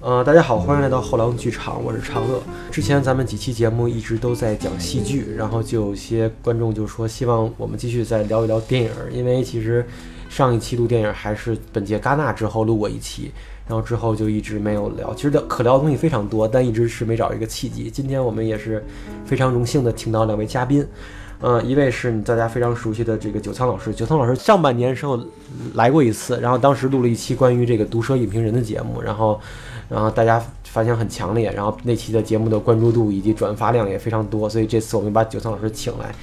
呃，大家好，欢迎来到后浪剧场，我是长乐。之前咱们几期节目一直都在讲戏剧，然后就有些观众就说希望我们继续再聊一聊电影，因为其实上一期录电影还是本届戛纳之后录过一期，然后之后就一直没有聊。其实聊可聊的东西非常多，但一直是没找一个契机。今天我们也是非常荣幸的请到两位嘉宾，呃，一位是大家非常熟悉的这个九仓老师，九仓老师上半年时候来过一次，然后当时录了一期关于这个毒舌影评人的节目，然后。然后大家反响很强烈，然后那期的节目的关注度以及转发量也非常多，所以这次我们把九仓老师请来，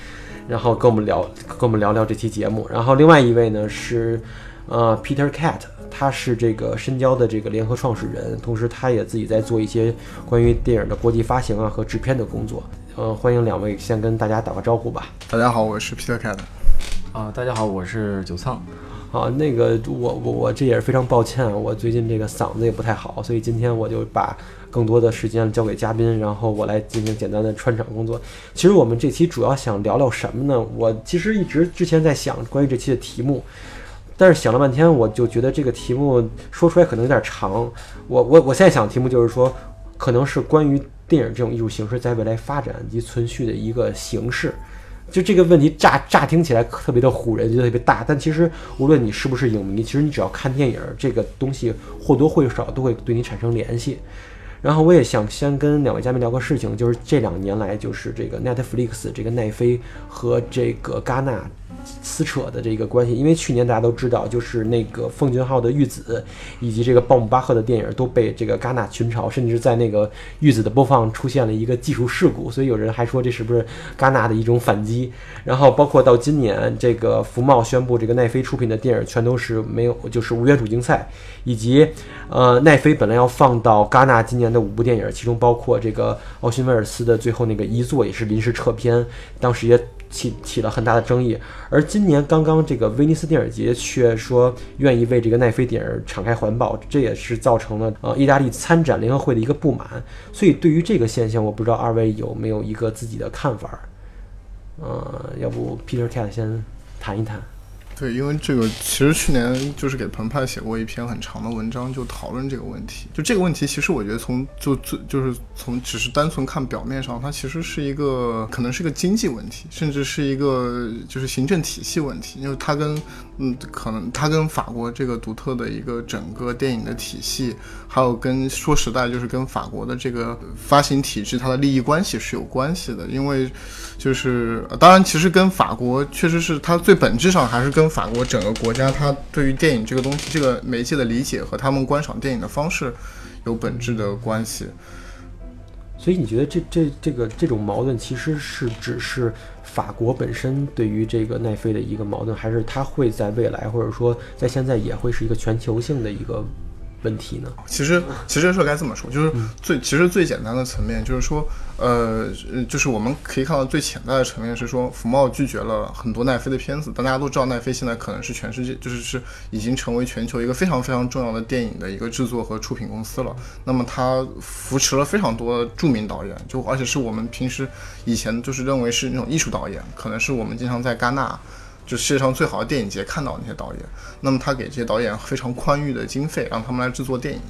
然后跟我们聊，跟我们聊聊这期节目。然后另外一位呢是，呃，Peter Cat，他是这个深交的这个联合创始人，同时他也自己在做一些关于电影的国际发行啊和制片的工作。呃，欢迎两位先跟大家打个招呼吧。大家好，我是 Peter Cat。啊，大家好，我是九仓。啊，那个我我我这也是非常抱歉，我最近这个嗓子也不太好，所以今天我就把更多的时间交给嘉宾，然后我来进行简单的串场工作。其实我们这期主要想聊聊什么呢？我其实一直之前在想关于这期的题目，但是想了半天，我就觉得这个题目说出来可能有点长。我我我现在想的题目就是说，可能是关于电影这种艺术形式在未来发展及存续的一个形式。就这个问题乍乍听起来特别的唬人，就特别大，但其实无论你是不是影迷，其实你只要看电影，这个东西或多或少都会对你产生联系。然后我也想先跟两位嘉宾聊个事情，就是这两年来，就是这个 Netflix 这个奈飞和这个戛纳。撕扯的这个关系，因为去年大家都知道，就是那个奉俊昊的《玉子》，以及这个鲍姆巴赫的电影都被这个戛纳群嘲，甚至在那个《玉子》的播放出现了一个技术事故，所以有人还说这是不是戛纳的一种反击。然后包括到今年，这个福茂宣布这个奈飞出品的电影全都是没有，就是无缘主竞赛，以及呃奈飞本来要放到戛纳今年的五部电影，其中包括这个奥辛威尔斯的最后那个遗作也是临时撤片，当时也。起起了很大的争议，而今年刚刚这个威尼斯电影节却说愿意为这个奈飞电影敞开怀抱，这也是造成了呃意大利参展联合会的一个不满。所以对于这个现象，我不知道二位有没有一个自己的看法？呃，要不 Peter Cat 先谈一谈。对，因为这个其实去年就是给澎湃写过一篇很长的文章，就讨论这个问题。就这个问题，其实我觉得从就最就是从只是单纯看表面上，它其实是一个可能是个经济问题，甚至是一个就是行政体系问题。因为它跟嗯，可能它跟法国这个独特的一个整个电影的体系，还有跟说实在就是跟法国的这个发行体制它的利益关系是有关系的。因为就是当然，其实跟法国确实是它最本质上还是跟法国整个国家，它对于电影这个东西、这个媒介的理解和他们观赏电影的方式有本质的关系。所以你觉得这这这个这种矛盾，其实是只是法国本身对于这个奈飞的一个矛盾，还是它会在未来或者说在现在也会是一个全球性的一个？问题呢？其实，其实这事该这么说，就是最其实最简单的层面，就是说，呃，就是我们可以看到最潜在的层面是说，福茂拒绝了很多奈飞的片子。但大家都知道，奈飞现在可能是全世界，就是是已经成为全球一个非常非常重要的电影的一个制作和出品公司了。那么，它扶持了非常多著名导演，就而且是我们平时以前就是认为是那种艺术导演，可能是我们经常在戛纳。就世界上最好的电影节看到那些导演，那么他给这些导演非常宽裕的经费，让他们来制作电影。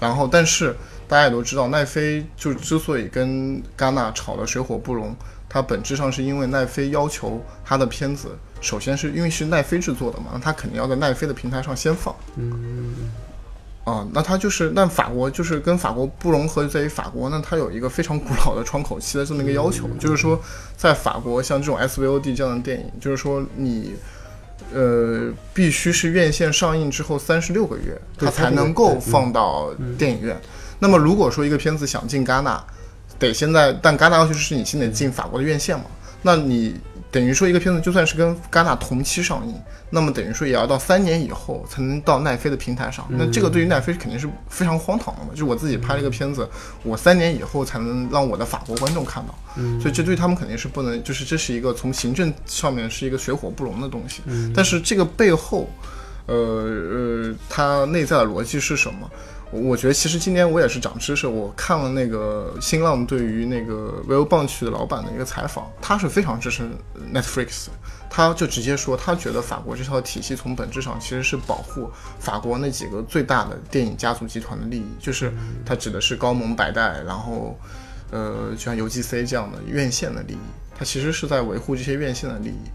然后，但是大家也都知道，奈飞就之所以跟戛纳吵得水火不容，它本质上是因为奈飞要求他的片子，首先是因为是奈飞制作的嘛，那他肯定要在奈飞的平台上先放。嗯。啊，那它就是，那法国就是跟法国不融合在于法国，那它有一个非常古老的窗口期的这么一个要求，就是说，在法国像这种 SVOD 这样的电影，就是说你，呃，必须是院线上映之后三十六个月，它才能够放到电影院。那么如果说一个片子想进戛纳，得现在，但戛纳要求是你先得进法国的院线嘛，那你。等于说一个片子就算是跟戛纳同期上映，那么等于说也要到三年以后才能到奈飞的平台上。那这个对于奈飞肯定是非常荒唐的嘛？就我自己拍了一个片子，我三年以后才能让我的法国观众看到，所以这对他们肯定是不能，就是这是一个从行政上面是一个水火不容的东西。但是这个背后，呃呃，它内在的逻辑是什么？我觉得其实今年我也是长知识，我看了那个新浪对于那个 Will Bunch 的老板的一个采访，他是非常支持 Netflix，他就直接说他觉得法国这套体系从本质上其实是保护法国那几个最大的电影家族集团的利益，就是他指的是高蒙百代，然后呃就像 UGC 这样的院线的利益，他其实是在维护这些院线的利益。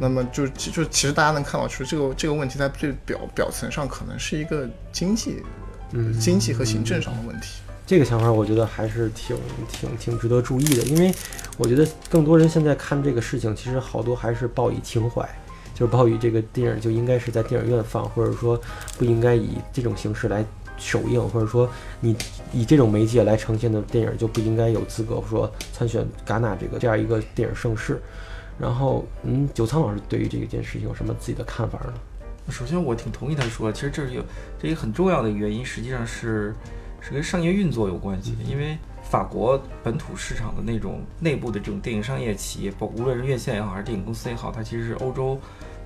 那么就就其实大家能看到，其实这个这个问题在最表表层上可能是一个经济。经济和行政上的问题，这个想法我觉得还是挺挺挺值得注意的，因为我觉得更多人现在看这个事情，其实好多还是抱以情怀，就是抱以这个电影就应该是在电影院放，或者说不应该以这种形式来首映，或者说你以这种媒介来呈现的电影就不应该有资格说参选戛纳这个这样一个电影盛世。然后，嗯，九仓老师对于这件事情有什么自己的看法呢？首先，我挺同意他说，其实这是有这一个很重要的原因，实际上是是跟商业运作有关系的。因为法国本土市场的那种内部的这种电影商业企业，包无论是院线也好，还是电影公司也好，它其实是欧洲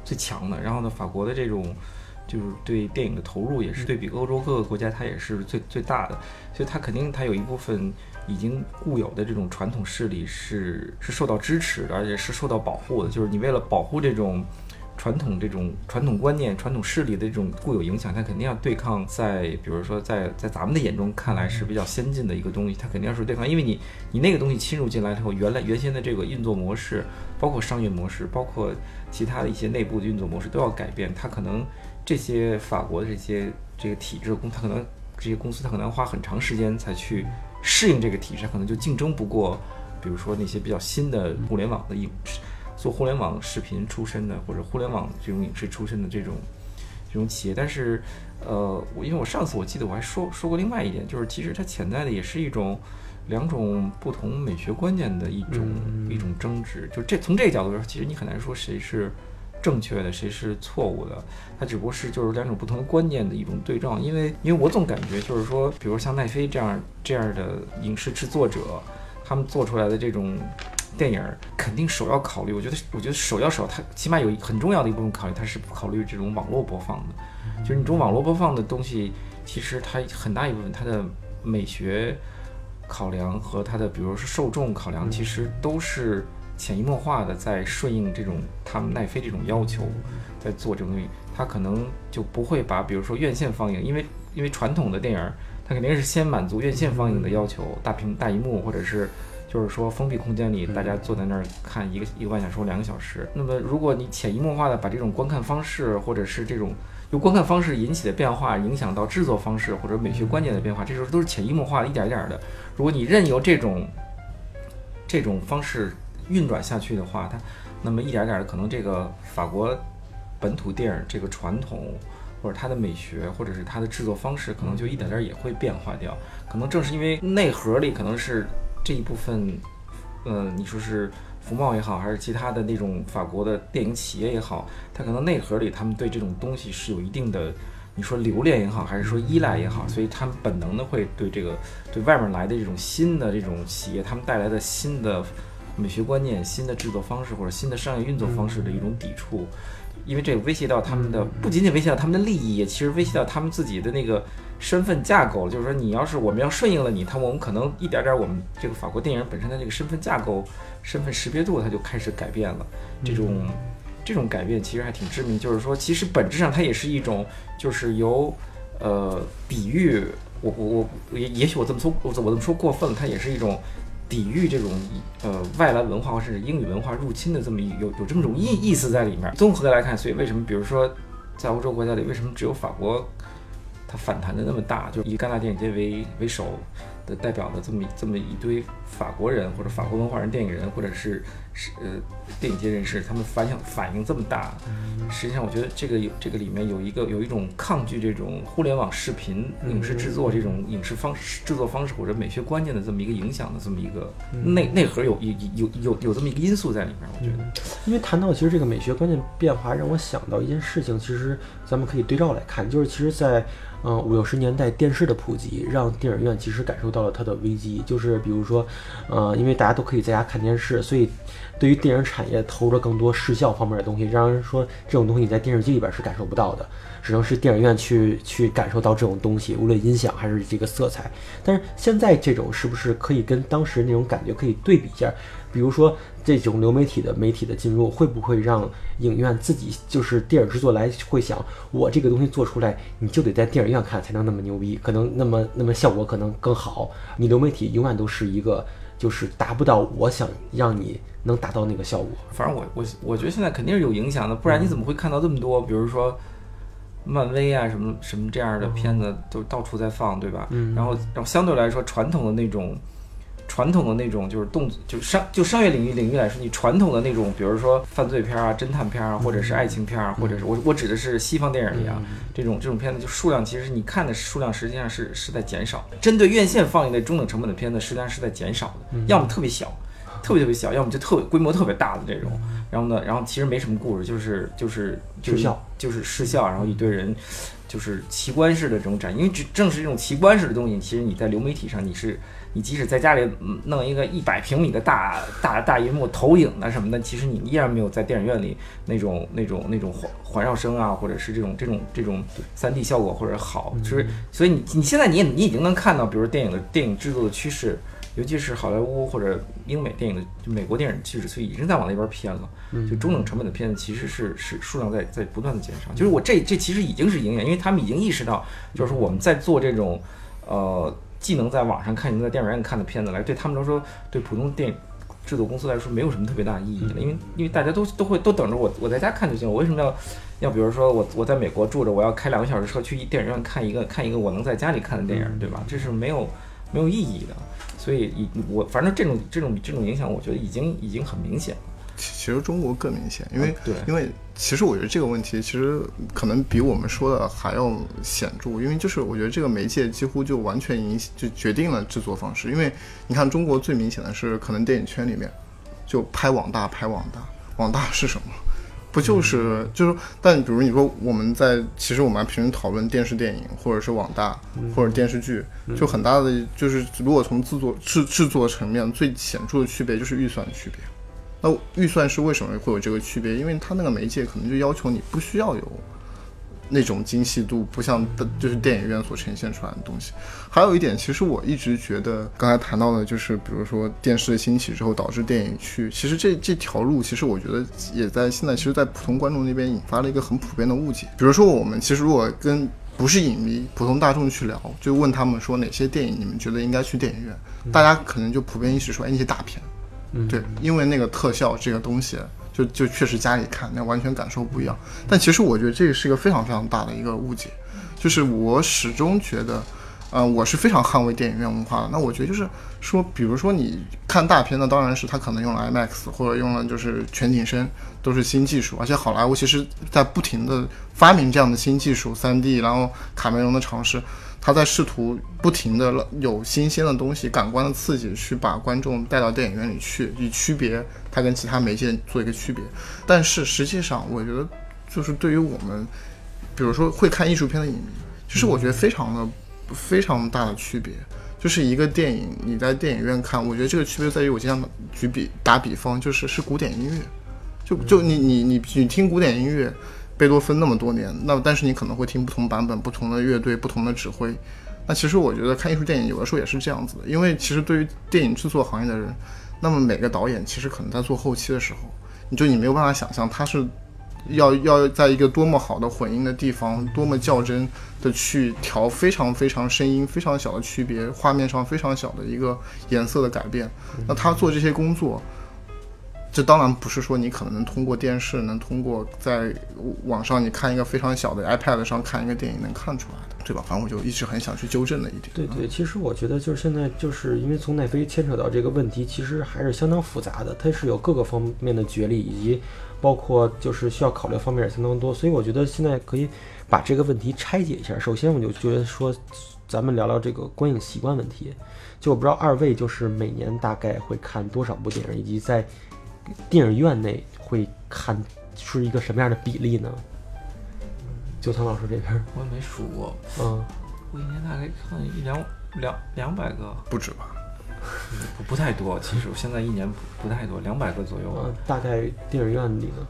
最强的。然后呢，法国的这种就是对电影的投入，也是对比欧洲各个国家，它也是最最大的。所以它肯定它有一部分已经固有的这种传统势力是是受到支持的，而且是受到保护的。就是你为了保护这种。传统这种传统观念、传统势力的这种固有影响，它肯定要对抗。在比如说，在在咱们的眼中看来是比较先进的一个东西，它肯定要是对抗。因为你你那个东西侵入进来之后，原来原先的这个运作模式，包括商业模式，包括其他的一些内部的运作模式都要改变。它可能这些法国的这些这个体制公，它可能这些公司它可能要花很长时间才去适应这个体制，它可能就竞争不过，比如说那些比较新的互联网的影视。做互联网视频出身的，或者互联网这种影视出身的这种这种企业，但是，呃，我因为我上次我记得我还说说过另外一点，就是其实它潜在的也是一种两种不同美学观念的一种一种争执。就这从这个角度说，其实你很难说谁是正确的，谁是错误的，它只不过是就是两种不同的观念的一种对撞。因为因为我总感觉就是说，比如像奈飞这样这样的影视制作者，他们做出来的这种。电影肯定首要考虑，我觉得，我觉得首要首要，它起码有很重要的一部分考虑，它是不考虑这种网络播放的。就是你这种网络播放的东西，其实它很大一部分它的美学考量和它的，比如说受众考量，其实都是潜移默化的在顺应这种他们奈飞这种要求，在做这种东西。它可能就不会把，比如说院线放映，因为因为传统的电影，它肯定是先满足院线放映的要求，大屏大荧幕或者是。就是说，封闭空间里，大家坐在那儿看一个一个半小时或两个小时。那么，如果你潜移默化的把这种观看方式，或者是这种由观看方式引起的变化，影响到制作方式或者美学观念的变化，这时候都是潜移默化的，一点一点的。如果你任由这种这种方式运转下去的话，它那么一点点的，可能这个法国本土电影这个传统，或者它的美学，或者是它的制作方式，可能就一点点也会变化掉。可能正是因为内核里可能是。这一部分，嗯，你说是福茂也好，还是其他的那种法国的电影企业也好，它可能内核里他们对这种东西是有一定的，你说留恋也好，还是说依赖也好，所以他们本能的会对这个对外面来的这种新的这种企业，他们带来的新的美学观念、新的制作方式或者新的商业运作方式的一种抵触，因为这威胁到他们的，不仅仅威胁到他们的利益，也其实威胁到他们自己的那个。身份架构，就是说，你要是我们要顺应了你，他我们可能一点点，我们这个法国电影本身的这个身份架构、身份识别度，它就开始改变了。这种这种改变其实还挺致命，就是说，其实本质上它也是一种，就是由呃抵御我我我也也许我这么说我我这么说过分了，它也是一种抵御这种呃外来文化或甚至英语文化入侵的这么一有有这么种意意思在里面。综合来看，所以为什么比如说在欧洲国家里，为什么只有法国？它反弹的那么大，就以戛纳电影节为为首的代表的这么这么一堆法国人或者法国文化人、电影人，或者是是呃电影界人士，他们反响反应这么大，实际上我觉得这个有这个里面有一个有一种抗拒这种互联网视频影视制作这种影视方式制作方式或者美学观念的这么一个影响的这么一个内内核有有有有有这么一个因素在里面，我觉得。因为谈到其实这个美学观念变化，让我想到一件事情，其实咱们可以对照来看，就是其实在。嗯，五六十年代电视的普及，让电影院其实感受到了它的危机。就是比如说，呃，因为大家都可以在家看电视，所以对于电影产业投入了更多视效方面的东西，让人说这种东西你在电视机里边是感受不到的，只能是电影院去去感受到这种东西，无论音响还是这个色彩。但是现在这种是不是可以跟当时那种感觉可以对比一下？比如说这种流媒体的媒体的进入，会不会让影院自己就是电影制作来会想，我这个东西做出来，你就得在电影院看才能那么牛逼，可能那么那么效果可能更好。你流媒体永远都是一个就是达不到我想让你能达到那个效果。反正我我我觉得现在肯定是有影响的，不然你怎么会看到这么多，比如说漫威啊什么什么这样的片子都到处在放，对吧？嗯然后然后相对来说传统的那种。传统的那种就是动就商就商业领域领域来说，你传统的那种，比如说犯罪片啊、侦探片啊，或者是爱情片啊，或者是我我指的是西方电影里啊，这种这种片子就数量其实你看的数量实际上是是在减少。针对院线放映的中等成本的片子，实际上是在减少的，要么特别小，特别特别小，要么就特别规模特别大的这种。然后呢，然后其实没什么故事，就是就是就是就是失效，然后一堆人就是奇观式的这种展，因为只正是这种奇观式的东西，其实你在流媒体上你是。你即使在家里嗯弄一个一百平米的大大大银幕投影啊什么的，其实你依然没有在电影院里那种那种那种环环绕声啊，或者是这种这种这种三 D 效果或者好。就是所以你你现在你也你已经能看到，比如电影的电影制作的趋势，尤其是好莱坞或者英美电影的就美国电影趋势，所以已经在往那边偏了。就中等成本的片子其实是是数量在在不断的减少。就是我这这其实已经是影响，因为他们已经意识到，就是说我们在做这种呃。既能在网上看，能在电影院看的片子来，对他们来说，对普通电影制作公司来说，没有什么特别大的意义了。因为因为大家都都会都等着我，我在家看就行。我为什么要要比如说我我在美国住着，我要开两个小时车去电影院看一个看一个我能在家里看的电影，对吧？这是没有没有意义的。所以以我反正这种这种这种影响，我觉得已经已经很明显了。其实中国更明显，因为、对因为其实我觉得这个问题其实可能比我们说的还要显著，因为就是我觉得这个媒介几乎就完全影就决定了制作方式。因为你看中国最明显的是，可能电影圈里面就拍网大拍网大，网大是什么？不就是就是，但比如你说我们在其实我们平时讨论电视电影或者是网大或者电视剧，就很大的就是如果从制作制制作层面最显著的区别就是预算的区别。那预算是为什么会有这个区别？因为它那个媒介可能就要求你不需要有那种精细度，不像就是电影院所呈现出来的东西。还有一点，其实我一直觉得，刚才谈到的就是，比如说电视的兴起之后导致电影去，其实这这条路，其实我觉得也在现在，其实，在普通观众那边引发了一个很普遍的误解。比如说，我们其实如果跟不是影迷、普通大众去聊，就问他们说哪些电影你们觉得应该去电影院，大家可能就普遍意识说，哎，那些大片。对，因为那个特效这个东西，就就确实家里看那完全感受不一样。但其实我觉得这个是一个非常非常大的一个误解，就是我始终觉得，呃，我是非常捍卫电影院文化的。那我觉得就是说，比如说你看大片，那当然是它可能用了 IMAX 或者用了就是全景声，都是新技术。而且好莱坞其实在不停的发明这样的新技术，3D，然后卡梅隆的尝试。他在试图不停的有新鲜的东西、感官的刺激，去把观众带到电影院里去，以区别它跟其他媒介做一个区别。但是实际上，我觉得就是对于我们，比如说会看艺术片的影迷，其实我觉得非常的非常大的区别。就是一个电影你在电影院看，我觉得这个区别在于，我经常举比打比方，就是是古典音乐，就就你你你你听古典音乐。贝多芬那么多年，那但是你可能会听不同版本、不同的乐队、不同的指挥。那其实我觉得看艺术电影有的时候也是这样子的，因为其实对于电影制作行业的人，那么每个导演其实可能在做后期的时候，你就你没有办法想象他是要要在一个多么好的混音的地方，多么较真的去调非常非常声音非常小的区别，画面上非常小的一个颜色的改变。那他做这些工作。这当然不是说你可能能通过电视，能通过在网上你看一个非常小的 iPad 上看一个电影能看出来的，对吧？反正我就一直很想去纠正的一点。对对，其实我觉得就是现在就是因为从奈飞牵扯到这个问题，其实还是相当复杂的，它是有各个方面的角力，以及包括就是需要考虑方面也相当多，所以我觉得现在可以把这个问题拆解一下。首先，我就觉得说，咱们聊聊这个观影习惯问题。就我不知道二位就是每年大概会看多少部电影，以及在电影院内会看是一个什么样的比例呢？九仓老师这边，我也没数过，嗯，我一年大概看一两两两百个，不止吧？不不太多，其实我现在一年不不太多，两百个左右大概电影院里呢？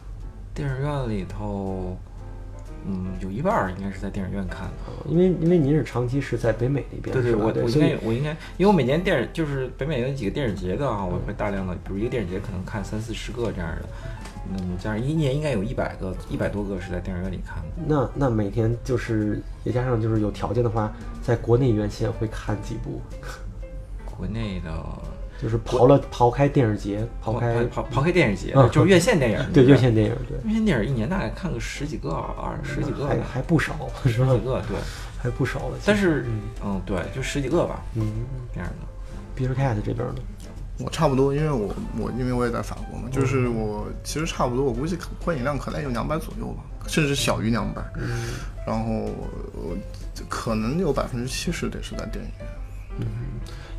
电影院里头，嗯，有一半儿应该是在电影院看的。呃因为因为您是长期是在北美那边，对对，我我应该我应该，因为我每年电影就是北美有几个电影节的啊，我会大量的，比如一个电影节可能看三四十个这样的，那么加上一年应该有一百个一百多个是在电影院里看的。那那每天就是也加上就是有条件的话，在国内院线会看几部，国内的就是刨了刨开电影节，刨刨开刨刨开电影节嗯，就是院线电影，对院线电影，对，院线电影一年大概看个十几个二十几个还吧，还不少，十几？个对，还不少了。但是嗯对，就十几个吧嗯这样的。，Beer Cat 这边呢？我差不多，因为我我因为我也在法国嘛，就是我其实差不多，我估计可观影量可能有两百左右吧，甚至小于两百。然后我可能有百分之七十得是在电影院。嗯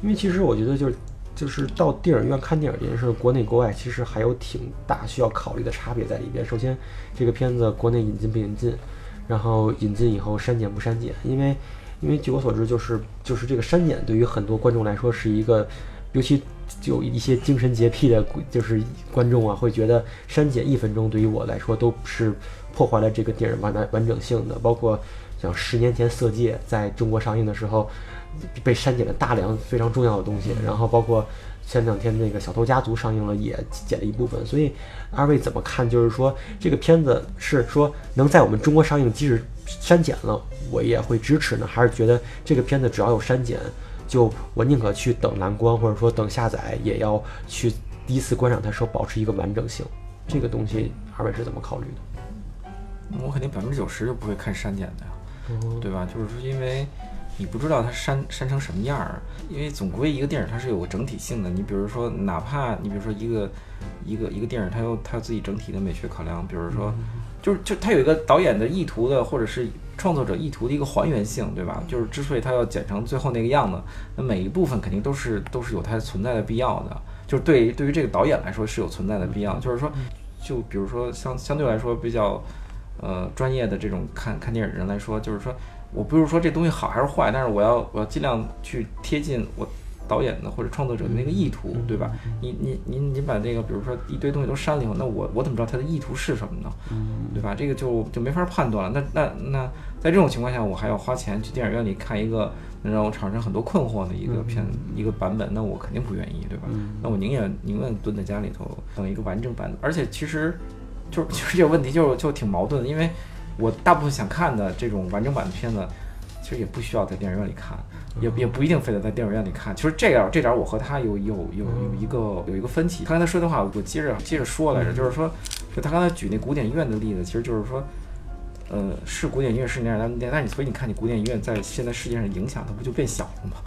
因为其实我觉得就是就是到电影院看电影这件事，国内国外其实还有挺大需要考虑的差别在里边。首先，这个片子国内引进不引进，然后引进以后删减不删减，因为因为据我所知，就是就是这个删减对于很多观众来说是一个，尤其有一些精神洁癖的，就是观众啊，会觉得删减一分钟对于我来说都是破坏了这个电影完完完整性的，包括像十年前《色戒》在中国上映的时候，被删减了大量非常重要的东西，然后包括前两天那个《小偷家族》上映了，也剪了一部分。所以二位怎么看？就是说这个片子是说能在我们中国上映，即使删减了，我也会支持呢？还是觉得这个片子只要有删减，就我宁可去等蓝光，或者说等下载，也要去第一次观赏它时候保持一个完整性？这个东西二位是怎么考虑的？我肯定百分之九十就不会看删减的呀，哦对吧？就是说，因为你不知道它删删成什么样儿，因为总归一个电影它是有个整体性的。你比如说，哪怕你比如说一个一个一个电影，它有它有自己整体的美学考量，比如说，就是就它有一个导演的意图的，或者是创作者意图的一个还原性，对吧？就是之所以它要剪成最后那个样子，那每一部分肯定都是都是有它存在的必要的。就是对于对于这个导演来说是有存在的必要，就是说，就比如说相相对来说比较。呃专业的这种看看电影的人来说，就是说我不是说这东西好还是坏，但是我要我要尽量去贴近我导演的或者创作者的那个意图，对吧？你你你你把这个比如说一堆东西都删了以后，那我我怎么知道他的意图是什么呢？对吧？这个就就没法判断了。那那那在这种情况下，我还要花钱去电影院里看一个能让我产生很多困惑的一个片、一个版本，那我肯定不愿意，对吧？那我宁愿宁愿蹲在家里头等一个完整版。而且其实就是就是这个问题就就挺矛盾的，因为我大部分想看的这种完整版的片子，其实也不需要在电影院里看，也也不一定非得在电影院里看。其实这样这点我和他有有有有一个有一个分歧。他刚才他说的话，我接着接着说来着，就是说，就他刚才举那古典音乐的例子，其实就是说。呃，是古典音乐是那样，但但但你所以你看，你古典音乐在现在世界上影响，它不就变小了吗？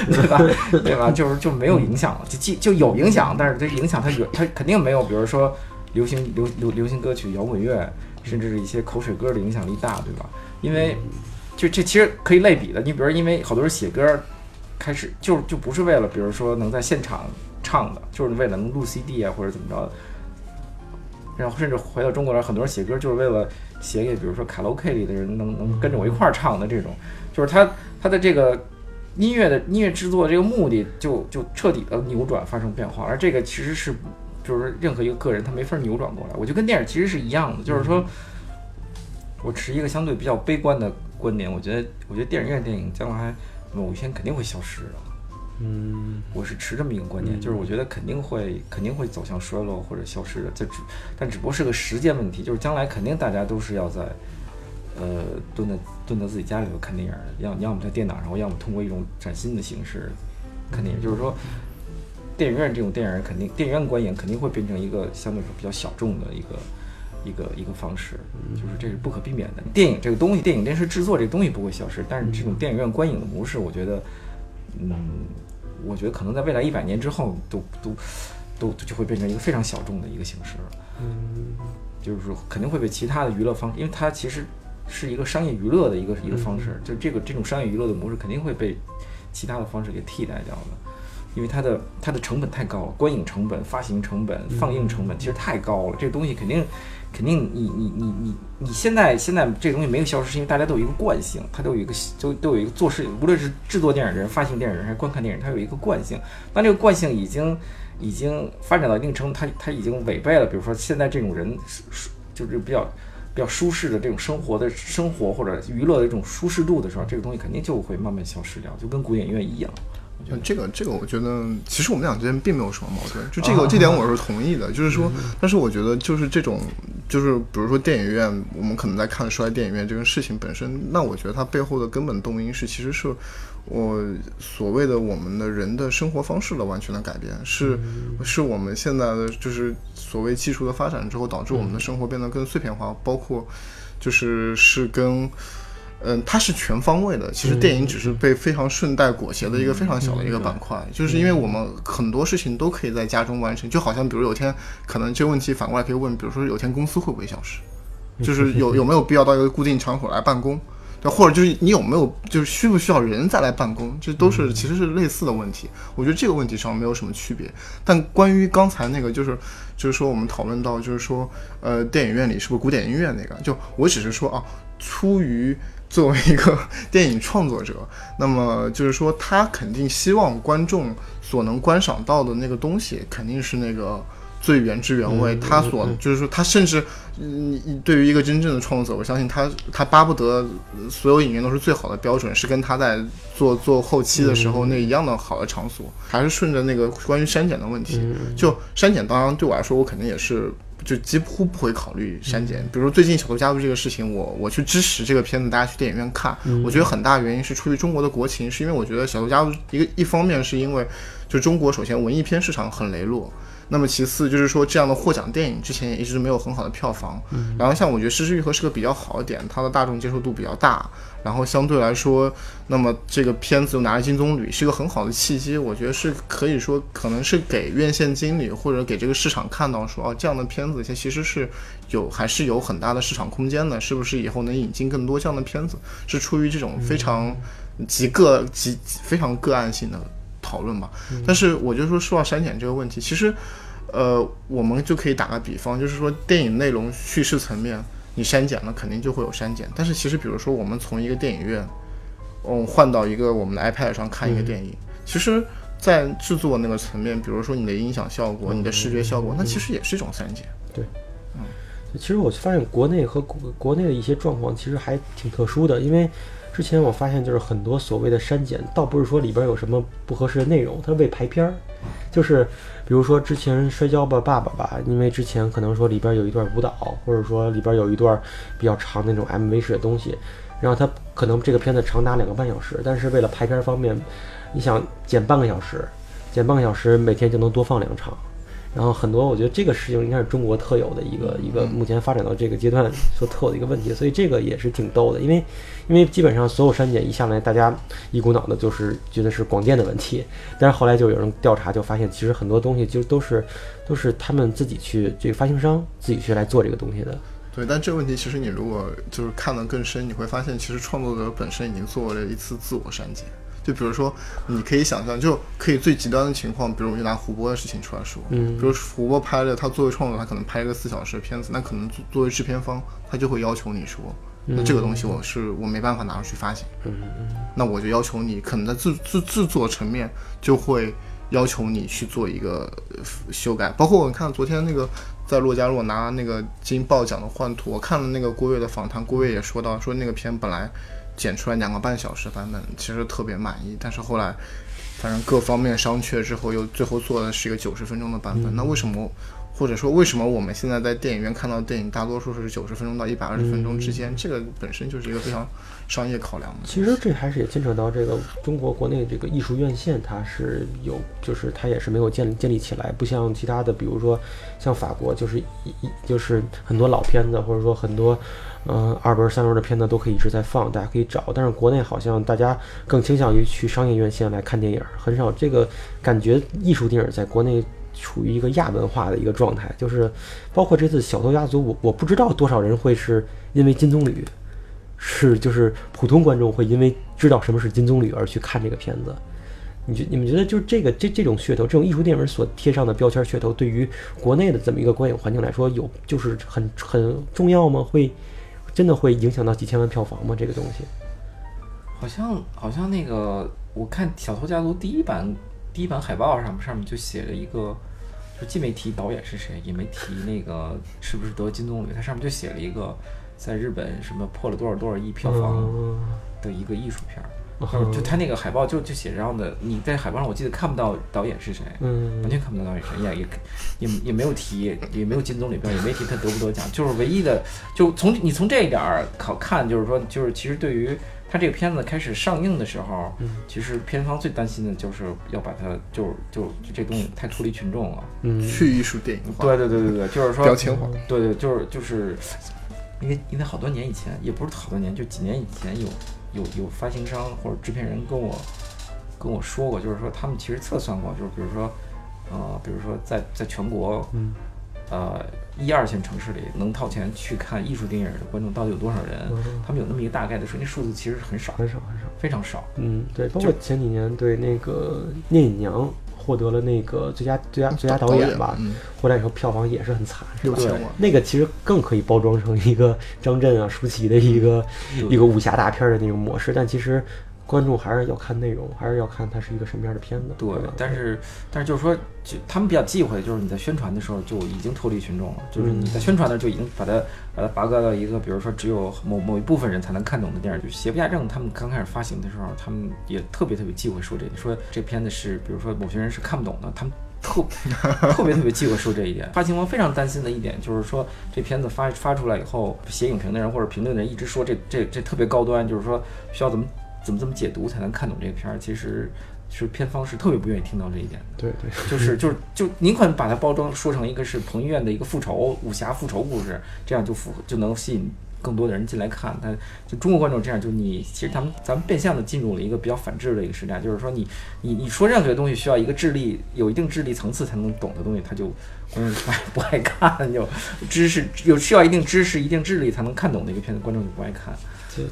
对吧？对吧？就是就没有影响了，就就就有影响，但是这影响它有，它肯定没有，比如说流行流流流行歌曲、摇滚乐，甚至是一些口水歌的影响力大，对吧？因为就这其实可以类比的，你比如因为好多人写歌开始就就不是为了，比如说能在现场唱的，就是为了能录 CD 啊或者怎么着的。然后甚至回到中国来，很多人写歌就是为了写给比如说卡拉 OK 里的人能能跟着我一块儿唱的这种，就是他他的这个音乐的音乐制作这个目的就就彻底的扭转发生变化，而这个其实是就是任何一个个人他没法扭转过来。我觉得跟电影其实是一样的，就是说我持一个相对比较悲观的观点，我觉得我觉得电影院电影将来某一天肯定会消失的。嗯我是持这么一个观点，就是我觉得肯定会肯定会走向衰落或者消失的，这只但只不过是个时间问题，就是将来肯定大家都是要在呃蹲在蹲在自己家里头看电影的，要要么在电脑上，要么通过一种崭新的形式看电影，就是说电影院这种电影肯定电影院观影肯定会变成一个相对来说比较小众的一个。一个一个方式，就是这是不可避免的。电影这个东西，电影电视制作这个东西不会消失，但是这种电影院观影的模式，我觉得，嗯，我觉得可能在未来一百年之后都都都就会变成一个非常小众的一个形式了。嗯就是说肯定会被其他的娱乐方，因为它其实是一个商业娱乐的一个一个方式，就这个这种商业娱乐的模式肯定会被其他的方式给替代掉的。因为它的它的成本太高了，观影成本、发行成本、放映成本其实太高了。这个东西肯定肯定你你你你你现在现在这个东西没有消失，是因为大家都有一个惯性，它都有一个都都有一个做事，无论是制作电影人、发行电影人还是观看电影，它有一个惯性。当这个惯性已经已经发展到一定程度，它它已经违背了，比如说现在这种人舒就是比较比较舒适的这种生活的生活或者娱乐的这种舒适度的时候，这个东西肯定就会慢慢消失掉，就跟古典音乐一样。嗯，这个这个，我觉得其实我们俩之间并没有什么矛盾，就这个这点我是同意的。就是说，但是我觉得就是这种，就是比如说电影院，我们可能在看衰电影院这个事情本身，那我觉得它背后的根本动因是，其实是我所谓的我们的人的生活方式的完全的改变，是是我们现在的就是所谓技术的发展之后，导致我们的生活变得更碎片化，包括就是是跟。嗯，它是全方位的。其实电影只是被非常顺带裹挟的一个非常小的一个板块，就是因为我们很多事情都可以在家中完成。就好像比如有天可能这个问题反过来可以问，比如说有天公司会不会消失？就是有 有没有必要到一个固定场所来办公？对，或者就是你有没有就是需不需要人再来办公？这都是其实是类似的问题。我觉得这个问题上没有什么区别。但关于刚才那个，就是就是说我们讨论到就是说呃电影院里是不是古典音乐那个？就我只是说啊，出于作为一个电影创作者，那么就是说，他肯定希望观众所能观赏到的那个东西，肯定是那个最原汁原味。他所就是说，他甚至，嗯，对于一个真正的创作者，我相信他他巴不得所有影院都是最好的标准，是跟他在做做后期的时候那一样的好的场所。还是顺着那个关于删减的问题，就删减，当然对我来说，我肯定也是。就几乎不会考虑删减。比如说最近小偷家族这个事情，我我去支持这个片子，大家去电影院看。我觉得很大原因是出于中国的国情，是因为我觉得小偷家族一个一方面是因为就中国首先文艺片市场很羸弱。那么其次就是说，这样的获奖电影之前也一直没有很好的票房。嗯然后像我觉得《失之愈合》是个比较好的点，它的大众接受度比较大。然后相对来说，那么这个片子又拿了金棕榈，是一个很好的契机。我觉得是可以说，可能是给院线经理或者给这个市场看到说，哦，这样的片子其实是有还是有很大的市场空间的。是不是以后能引进更多这样的片子？是出于这种非常极个极非常个案性的讨论吧。但是我就说说到删减这个问题，其实。呃，我们就可以打个比方，就是说电影内容叙事层面，你删减了，肯定就会有删减。但是其实，比如说我们从一个电影院，嗯，换到一个我们的 iPad 上看一个电影，其实，在制作那个层面，比如说你的音响效果、你的视觉效果，那其实也是一种删减。对，嗯，其实我发现国内和国国内的一些状况其实还挺特殊的，因为之前我发现就是很多所谓的删减，倒不是说里边有什么不合适的内容，它是为排片儿，就是。比如说之前《摔跤吧，爸爸》吧，因为之前可能说里边有一段舞蹈，或者说里边有一段比较长那种 MV 式的东西，然后它可能这个片子长达两个半小时，但是为了排片方面，你想减半个小时，减半个小时，每天就能多放两场。然后很多，我觉得这个事情应该是中国特有的一个一个目前发展到这个阶段所特有的一个问题，所以这个也是挺逗的，因为因为基本上所有删减一下来，大家一股脑的就是觉得是广电的问题，但是后来就有人调查，就发现其实很多东西就都是都是他们自己去这个发行商自己去来做这个东西的。对，但这个问题其实你如果就是看得更深，你会发现其实创作者本身已经做了一次自我删减。就比如说，你可以想象，就可以最极端的情况，比如我就拿胡波的事情出来说，嗯，比如胡波拍的，他作为创作，他可能拍一个四小时的片子，那可能作为制片方，他就会要求你说，那这个东西我是我没办法拿出去发行，嗯嗯，那我就要求你，可能在制制制作层面就会要求你去做一个修改，包括我看昨天那个在洛迦洛拿那个金豹奖的《幻图》，我看了那个郭跃的访谈，郭跃也说到，说那个片本来。剪出来两个半小时版本，其实特别满意，但是后来，反正各方面商榷之后，又最后做的是一个九十分钟的版本。那为什么，或者说为什么我们现在在电影院看到的电影，大多数是九十分钟到一百二十分钟之间？这个本身就是一个非常商业考量的。其实这还是也牵扯到这个中国国内这个艺术院线，它是有，就是它也是没有建建立起来，不像其他的，比如说像法国，就是一就是很多老片子，或者说很多。嗯，嗯二轮、三轮的片子都可以一直在放，大家可以找。但是国内好像大家更倾向于去商业院线来看电影，很少这个感觉。艺术电影在国内处于一个亚文化的一个状态，就是包括这次《小偷家族》，我我不知道多少人会是因为金棕榈，是就是普通观众会因为知道什么是金棕榈而去看这个片子。你觉你们觉得就是这个这这种噱头，这种艺术电影所贴上的标签噱头，对于国内的这么一个观影环境来说，有就是很很重要吗？会真的会影响到几千万票房吗？这个东西？好像好像那个，我看《小偷家族》第一版第一版海报上上面就写了一个，就既没提导演是谁，也没提那个 是不是得金棕榈，它上面就写了一个在日本什么破了多少多少亿票房嗯的一个艺术片儿。嗯就他那个海报就就写这样的，你在海报上我记得看不到导演是谁，嗯。完全看不到导演是谁，也也也也没有提，也没有金棕榈票，也没提他得不得奖，就是唯一的，就从你从这一点儿考看，就是说，就是其实对于他这个片子开始上映的时候，嗯。其实片方最担心的就是要把它就就就这东西太脱离群众了，嗯。去艺术电影化，对对对对对，就是说标签化。对对，就是就是，因为因为好多年以前，也不是好多年，就几年以前有有有发行商或者制片人跟我跟我说过，就是说他们其实测算过，就是比如说呃，比如说在在全国嗯呃一二线城市里能掏钱去看艺术电影的观众到底有多少人，嗯他们有那么一个大概的数，那数字其实很少，很少很少。非常少。嗯，对，包括前几年对那个《聂隐娘》获得了那个最佳最佳最佳导演吧，嗯，回来以后票房也是很惨，是吧？那个其实更可以包装成一个张震啊、舒淇的一个一个武侠大片的那种模式，但其实观众还是要看内容，还是要看它是一个什么样的片子。对吧，但是但是就是说，就他们比较忌讳，就是你在宣传的时候就已经脱离群众了，就是你在宣传的时候就已经把它把它拔高到一个，比如说只有某某一部分人才能看懂的电影。就邪不压正，他们刚开始发行的时候，他们也特别特别忌讳说这，说这片子是，比如说某些人是看不懂的，他们。特 特别特别忌讳说这一点，发行方非常担心的一点就是说，这片子发发出来以后，写影评的人或者评论的人一直说这这这特别高端，就是说需要怎么怎么怎么解读才能看懂这个片儿。其实是片方是特别不愿意听到这一点的。对对，就是就是就宁可把它包装说成一个是彭于晏的一个复仇武侠复仇故事，这样就符合就能吸引更多的人进来看。但就中国观众这样，就你其实他们咱们变相的进入了一个比较反智的一个时代，就是说你你你说任何东西需要一个智力有一定智力层次才能懂的东西，他就观众 不爱不爱看，就知识有需要一定知识一定智力才能看懂的一个片子，观众就不爱看。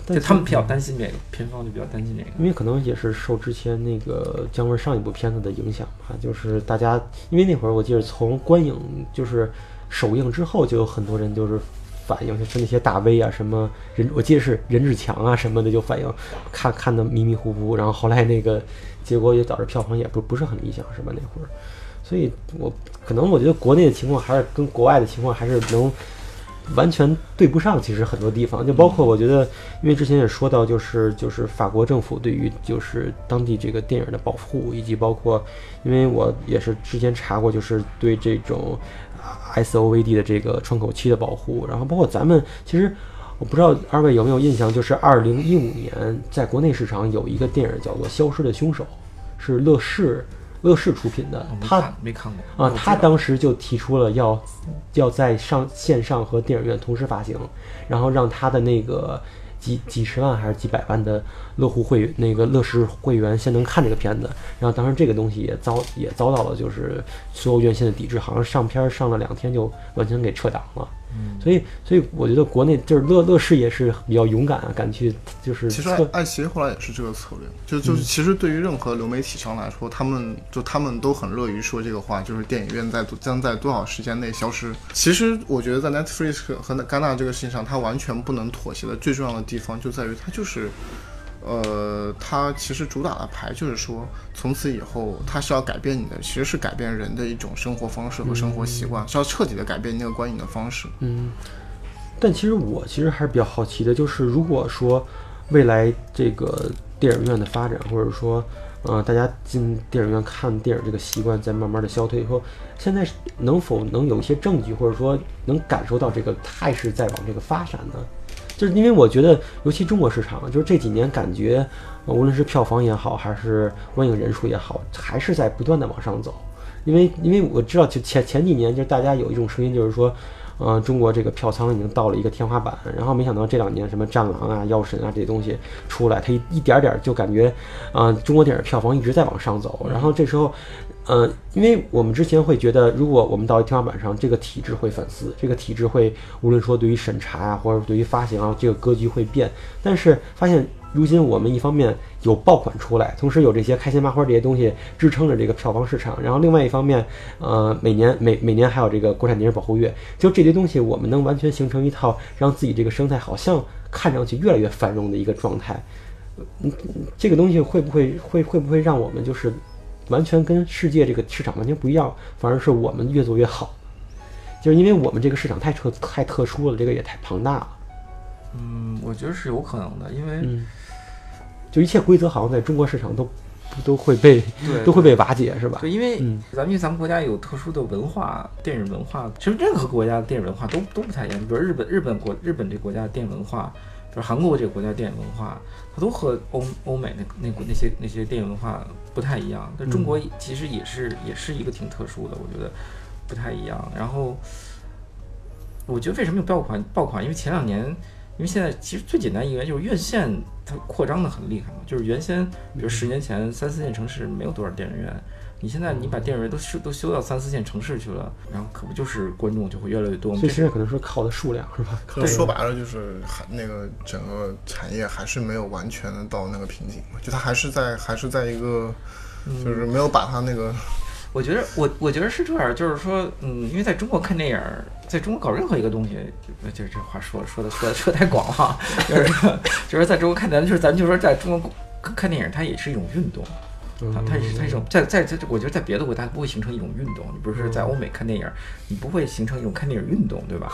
对，就他们比较担心这个，片方就比较担心这个。因为可能也是受之前那个姜文上一部片子的影响吧，就是大家因为那会儿我记得从观影就是首映之后，就有很多人就是反映，就是那些大 V 啊，什么任我记得是任志强啊什么的，就反映看看的迷迷糊糊，然后后来那个结果也导致票房也不不是很理想，是吧？那会儿，所以我可能我觉得国内的情况还是跟国外的情况还是能。完全对不上，其实很多地方，就包括我觉得，因为之前也说到，就是就是法国政府对于就是当地这个电影的保护，以及包括，因为我也是之前查过，就是对这种 SOVD 的这个窗口期的保护，然后包括咱们其实我不知道二位有没有印象，就是二零一五年在国内市场有一个电影叫做《消失的凶手》，是乐视乐视出品的他，没看过。啊，他当当时就提出了要要在上线上和电影院同时发行，然后让他的那个几几十万还是几百万的乐户会那个乐视会员先能看这个片子，然后当时这个东西也遭也遭到了就是所有院线的抵制，好像上片儿上了两天就完全给撤档了。嗯所以所以我觉得国内就是乐乐视也是比较勇敢啊，敢去就是其实爱测爱奇艺后来也是这个策略，就就是其实对于任何流媒体商来说，他们就他们都很乐于说这个话，就是电影院在将在多少时间内消失。其实我觉得在 Netflix 和戛纳这个事情上，它完全不能妥协的最重要的地方就在于它就是。呃，它其实主打的牌就是说，从此以后，它是要改变你的，其实是改变人的一种生活方式和生活习惯，是要彻底的改变那个观影的方式。嗯，但其实我其实还是比较好奇的，就是如果说未来这个电影院的发展，或者说，呃，大家进电影院看电影这个习惯在慢慢的消退以后，现在能否能有一些证据，或者说能感受到这个态势在往这个发展呢？就是因为我觉得，尤其中国市场，就是这几年感觉，无论是票房也好，还是观影人数也好，还是在不断的往上走。因为因为我知道，就前前几年，就大家有一种声音，就是说，呃，中国这个票仓已经到了一个天花板，然后没想到这两年什么《战狼》啊、《药神》啊这些东西出来，它一一点点儿就感觉，呃，中国电影票房一直在往上走，然后这时候。呃，因为我们之前会觉得，如果我们到天花板上，这个体制会反思，这个体制会无论说对于审查啊，或者对于发行啊，这个格局会变。但是发现如今我们一方面有爆款出来，同时有这些开心麻花这些东西支撑着这个票房市场，然后另外一方面，呃，每年每每年还有这个国产电影保护月，就这些东西，我们能完全形成一套让自己这个生态好像看上去越来越繁荣的一个状态。嗯，这个东西会不会会会不会让我们就是完全跟世界这个市场完全不一样，反而是我们越做越好？就是因为我们这个市场太特太特殊了，这个也太庞大了。嗯，我觉得是有可能的，因为嗯，就一切规则好像在中国市场都都会被都会被瓦解，是吧？对，因为嗯咱们因为咱们国家有特殊的文化，电影文化，其实任何国家的电影文化都都不太一样。比如日本，日本国日本这个国家的电影文化，比如韩国这个国家的电影文化，它都和欧欧美那那那些那些电影文化不太一样。但中国其实也是也是一个挺特殊的，我觉得不太一样。然后，我觉得为什么有爆款爆款？因为前两年，因为现在其实最简单一个原因就是院线它扩张的很厉害嘛，就是原先比如十年前三四线城市没有多少电影院。你现在你把电影院都修都修到三四线城市去了，然后可不就是观众就会越来越多吗？这是所以现在可能是靠的数量，是吧？可能说白了就是还那个整个产业还是没有完全的到那个瓶颈嘛，就它还是在还是在一个就是没有把它那个我觉得我我觉得是这样，就是说，嗯，因为在中国看电影儿，在中国搞任何一个东西，就这这话说说的说的说得太广了 哈，就是就是在中国看电影，就是咱就说在中国看看电影，它也是一种运动。它它也是它是一种在在在，我觉得在别的国家它不会形成一种运动。你比如说在欧美看电影，你不会形成一种看电影运动，对吧？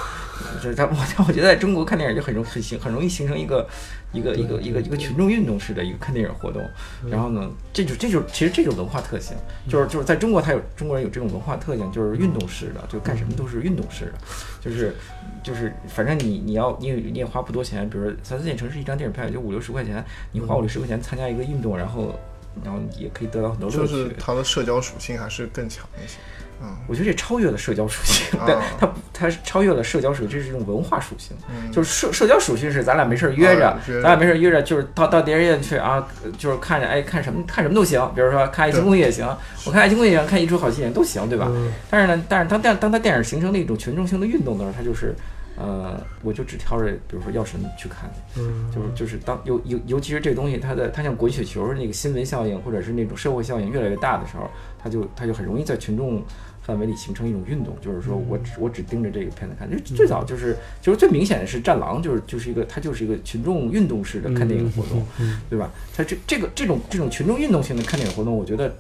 就是在 我我觉得在中国看电影就很容很形很容易形成一个一个一个一个一个群众运动式的一个看电影活动。然后呢，这就这就其实这种文化特性，就是就是在中国它有中国人有这种文化特性，就是运动式的，就干什么都是运动式的，就是就是反正你你要你你也花不多钱，比如说三四线城市一张电影票也就五六十块钱，你花五六十块钱参加一个运动，然后。然后也可以得到很多乐就趣。是它的社交属性还是更强一些。嗯，我觉得这超越了社交属性，啊对，它它是超越了社交属性，这是一种文化属性。嗯就是社社交属性是咱俩没事儿约着，啊咱俩没事儿约着，就是到到电影院去啊，就是看着哎看什么看什么都行，比如说看爱情公寓也行，我看爱情公寓也行，看一出好戏也都行，对吧？嗯但是呢，但是当电当它电影形成了一种群众性的运动的时候，它就是，呃，我就只挑着比如说药神去看，嗯，就是就是当尤尤尤其是这东西，它的它像滚雪球那个新闻效应或者是那种社会效应越来越大的时候，它就它就很容易在群众范围里形成一种运动，就是说我只我只盯着这个片子看。就最早就是就是最明显的是《战狼》，就是就是一个它就是一个群众运动式的看电影活动，嗯对吧？它这这个这种这种群众运动性的看电影活动，我觉得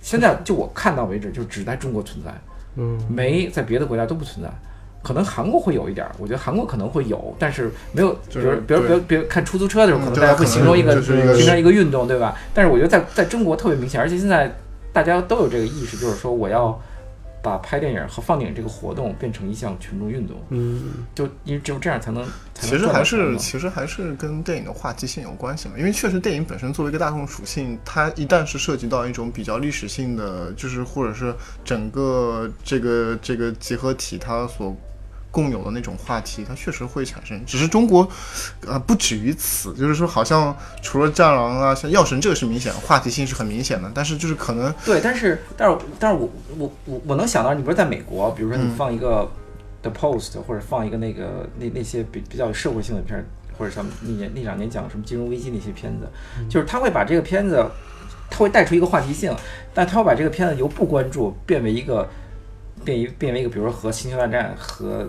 现在就我看到为止，就只在中国存在。嗯没在别的国家都不存在。可能韩国会有一点儿，我觉得韩国可能会有，但是没有，比就是如比如比如比如看出租车的时候，可能大家会形容一个形成一个运动，对吧？但是我觉得在在中国特别明显，而且现在大家都有这个意识，就是说我要把拍电影和放电影这个活动变成一项群众运动，嗯。就因为只有这样才能其实还是其实还是跟电影的话题性有关系嘛，因为确实电影本身作为一个大众属性，它一旦是涉及到一种比较历史性的，就是或者是整个这个这个集合体它所共有的那种话题，它确实会产生。只是中国，呃，不止于此，就是说好像除了《战狼》啊，像《药神》这个是明显话题性是很明显的，但是就是可能对，但是但是但是我我我我能想到，你不是在美国，比如说你嗯放一个 The Post，、或者放一个那个那那些比比较有社会性的片儿，或者像那年那两年讲什么金融危机那些片子，就是他会把这个片子，他会带出一个话题性，但他会把这个片子由不关注变为一个变一变为一个，比如说和星球大战和。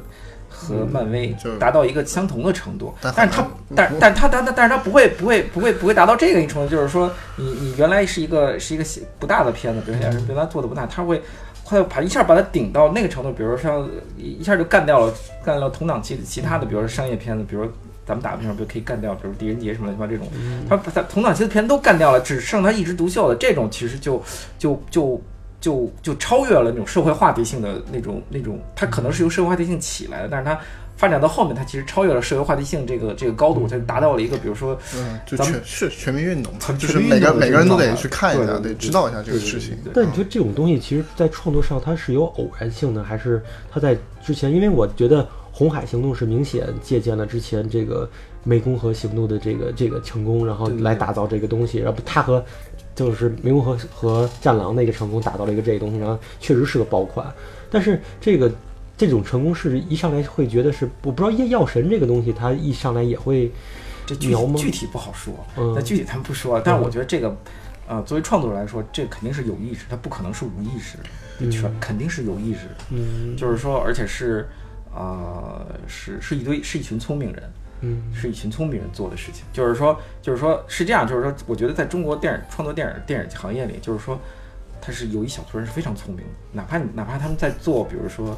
和漫威达到一个相同的程度，但但是它，但但它但但但是它不会不会不会不会达到这个一程度，就是说你你原来是一个是一个不大的片子，比如说原来做的不大，它会他会把一下把它顶到那个程度，比如说像一一下就干掉了干掉了同档期的其他的，比如说商业片子，比如说咱们打个比方，比如可以干掉，比如狄仁杰什么乱七八糟这种，他把他同档期的片子都干掉了，只剩他一枝独秀的这种，其实就就就。就就超越了那种社会话题性的那种那种，它可能是由社会话题性起来的，但是它发展到后面，它其实超越了社会话题性这个这个高度，它达到了一个比如说嗯，就全是全民运动嘛，就是每个每个人都得去看一下，得知道一下这个事情。但你觉得这种东西，其实在创作上它是有偶然性的，还是它在之前？因为我觉得红海行动是明显借鉴了之前这个湄公河行动的这个这个成功，然后来打造这个东西，然后它和就是湄公河和战狼的一个成功打造了一个这个东西，然后确实是个爆款。但是这个这种成功是一上来会觉得是，我不知道药药神这个东西，它一上来也会这具体具体不好说，嗯那具体咱们不说。但是我觉得这个，呃，作为创作者来说，这肯定是有意识，它不可能是无意识，全肯定是有意识的。嗯就是说，而且是，呃，是是一堆是一群聪明人，嗯是一群聪明人做的事情。就是说，就是说是这样，就是说，我觉得在中国电影创作电影电影行业里，就是说，他是有一小撮人是非常聪明的，哪怕哪怕他们在做，比如说。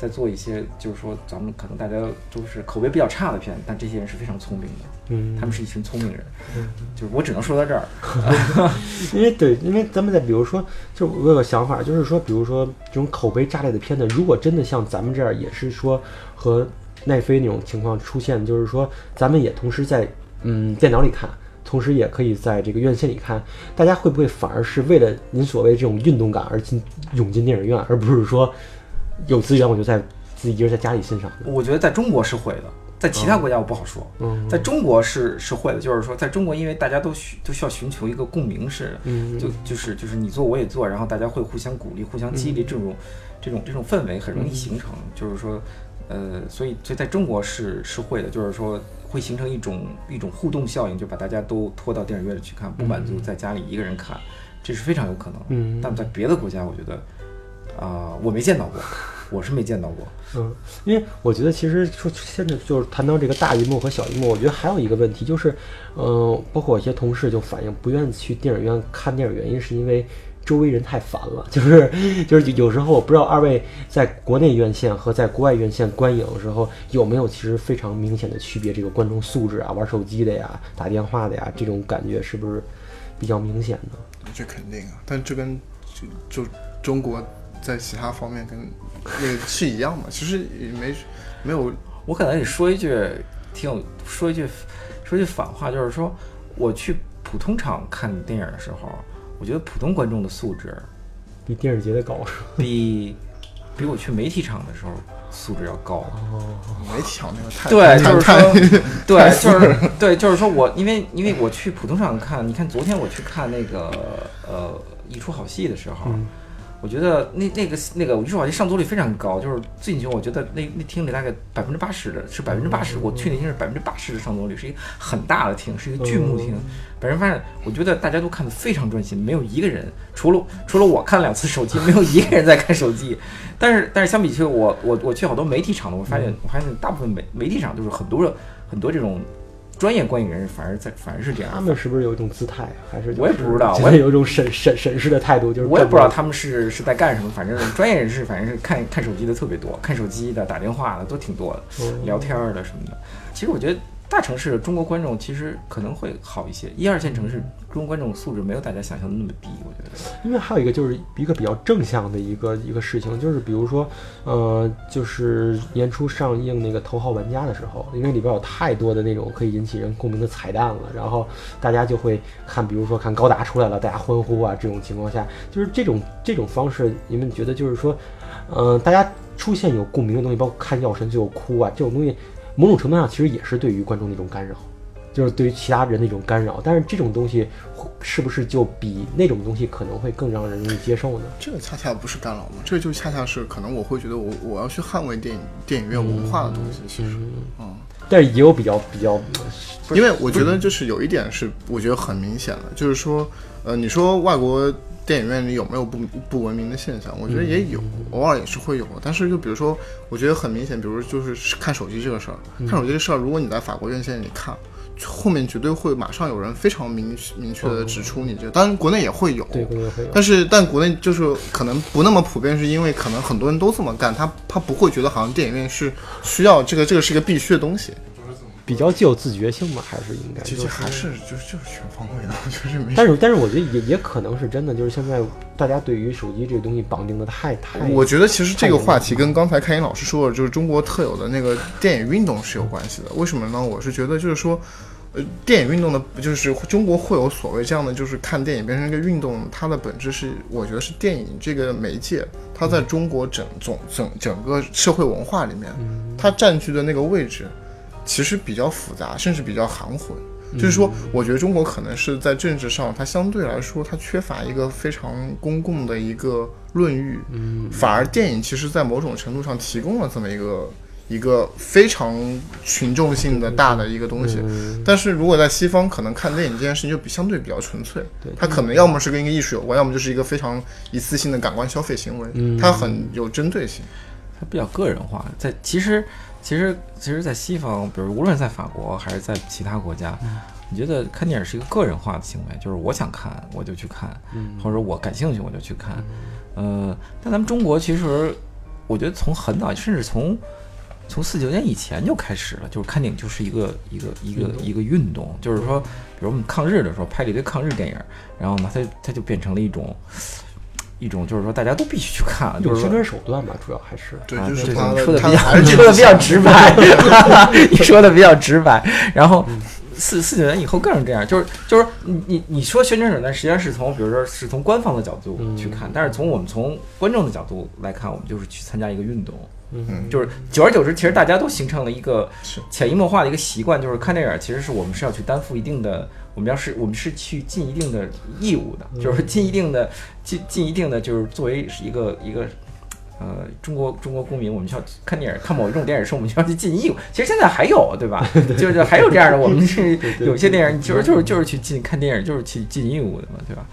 在做一些，就是说，咱们可能大家都是口碑比较差的片，但这些人是非常聪明的，嗯他们是一群聪明人，就是我只能说到这儿。因为对，因为咱们再比如说，就是我有个想法，就是说，比如说这种口碑炸裂的片子，如果真的像咱们这样，也是说和奈飞那种情况出现，就是说咱们也同时在嗯电脑里看，同时也可以在这个院线里看，大家会不会反而是为了您所谓这种运动感而进涌进电影院，而不是说有资源我就在自己一个人在家里欣赏？我觉得在中国是会的，在其他国家我不好说。嗯在中国是是会的，就是说，在中国，因为大家都需都需要寻求一个共鸣式的，嗯就就是就是你做我也做，然后大家会互相鼓励、互相激嗯励，这种这种这种氛围很容易形成。就是说，呃，所以所以在中国是是会的，就是说会形成一种一种互动效应，就把大家都拖到电影院里去看，不满足在家里一个人看，这是非常有可能。嗯但在别的国家，我觉得啊、我没见到过，我是没见到过。嗯，因为我觉得其实说现在就是谈到这个大荧幕和小荧幕，我觉得还有一个问题就是，嗯、包括我一些同事就反映不愿意去电影院看电影，原因是因为周围人太烦了，就是就是有时候我不知道二位在国内院线和在国外院线观影的时候有没有其实非常明显的区别，这个观众素质啊，玩手机的呀，打电话的呀，这种感觉是不是比较明显呢？这肯定啊，但这跟就就中国在其他方面跟那个是一样嘛，其实也没没有我可能得说一句挺有说一句说一句反话，就是说我去普通场看电影的时候，我觉得普通观众的素质比电视节的高是吧？比比我去媒体场的时候素质要高。媒体场那个太对，就是说，对，就是对，就是说我因为因为我去普通场看，你看昨天我去看那个呃一出好戏的时候，嗯我觉得那那个那个一出好戏上座率非常高，就是进去我觉得那那厅里大概百分之八十的是百分之八十，我去那厅是百分之八十的上座率，是一个很大的厅，是一个巨幕厅。本人发现，我觉得大家都看得非常专心，没有一个人除了除了我看两次手机，没有一个人在看手机。但是但是相比起我我我去好多媒体场的，我发现我发现大部分媒媒体场都是很多很多这种专业观影人士，反而在反而是这样。他们是不是有一种姿态，还是就是我也不知道觉我也有一种审审审视的态度？就是我也不知道他们是是在干什么，反正专业人士反正是看看手机的特别多，看手机的、打电话的都挺多的，嗯聊天儿的什么的。其实我觉得大城市中国观众其实可能会好一些，一二线城市中国观众素质没有大家想象的那么低，我觉得。因为还有一个就是一个比较正向的一个一个事情，就是比如说，呃，就是年初上映那个《头号玩家》的时候，因为里边有太多的那种可以引起人共鸣的彩蛋了，然后大家就会看，比如说看高达出来了，大家欢呼啊，这种情况下，就是这种这种方式，你们觉得就是说，呃，大家出现有共鸣的东西，包括看《药神》就哭啊，这种东西，某种程度上其实也是对于观众的一种干扰。就是对于其他人的一种干扰，但是这种东西会是不是就比那种东西可能会更让人容易接受呢？这个恰恰不是干扰嘛，这个就恰恰是可能我会觉得我我要去捍卫电影电影院文化的东西，其实，嗯，但也有比较比较，因为我觉得就是有一点是我觉得很明显的，就是说，呃，你说外国电影院里有没有不不文明的现象？我觉得也有，偶尔也是会有。但是就比如说，我觉得很明显，比如就是看手机这个事儿，看手机这事儿，如果你在法国院线里看。后面绝对会马上有人非常明明确的指出你这，当然国内也会有，对，国内会有。但是但国内就是可能不那么普遍，是因为可能很多人都这么干，他他不会觉得好像电影院是需要这个这个是一个必须的东西，比较具有自觉性吧，还是应该。其实还是就是就是全方位的，就是没。但是但是我觉得也也可能是真的，就是现在大家对于手机这个东西绑定的太太。我觉得其实这个话题跟刚才开音老师说的，就是中国特有的那个电影运动是有关系的。为什么呢？我是觉得就是说。呃，电影运动的，就是中国会有所谓这样的，就是看电影变成一个运动，它的本质是，我觉得是电影这个媒介，它在中国整总整整个社会文化里面，它占据的那个位置，其实比较复杂，甚至比较含混。就是说，我觉得中国可能是在政治上，它相对来说，它缺乏一个非常公共的一个论域，反而电影其实在某种程度上提供了这么一个一个非常群众性的大的一个东西。嗯但是如果在西方，可能看电影这件事情就比相对比较纯粹对，它可能要么是跟一个艺术有关，要么就是一个非常一次性的感官消费行为，嗯它很有针对性。它比较个人化。在其实其实其实，在西方，比如无论在法国还是在其他国家，你觉得看电影是一个个人化的行为，就是我想看我就去看，或者我感兴趣我就去看。呃，但咱们中国其实，我觉得从很早，甚至从从四九年以前就开始了，就是看电影就是一个一个一个一个运动，就是说，比如我们抗日的时候拍了一堆抗日电影，然后呢，它它就变成了一种一种，就是说大家都必须去看，就是宣传手段吧，主要还是对，啊就是说的比较说的比较直白，你说的比较直白。然后四四九年以后更是这样，就是就是你你你说宣传手段，实际上是从比如说是从官方的角度去看，但是从我们从观众的角度来看，我们就是去参加一个运动。嗯就是久而久之，其实大家都形成了一个潜移默化的一个习惯，就是看电影，其实是我们是要去担负一定的，我们要是我们是去尽一定的义务的，就是尽一定的尽尽一定的，就是作为是一个一个。呃，中国中国公民，我们需要看电影，看某一种电影是我们需要去尽义务。其实现在还有，对吧？就是还有这样的，我们是有些电影就是就是就是去尽看电影，就是去尽义务的嘛，对吧？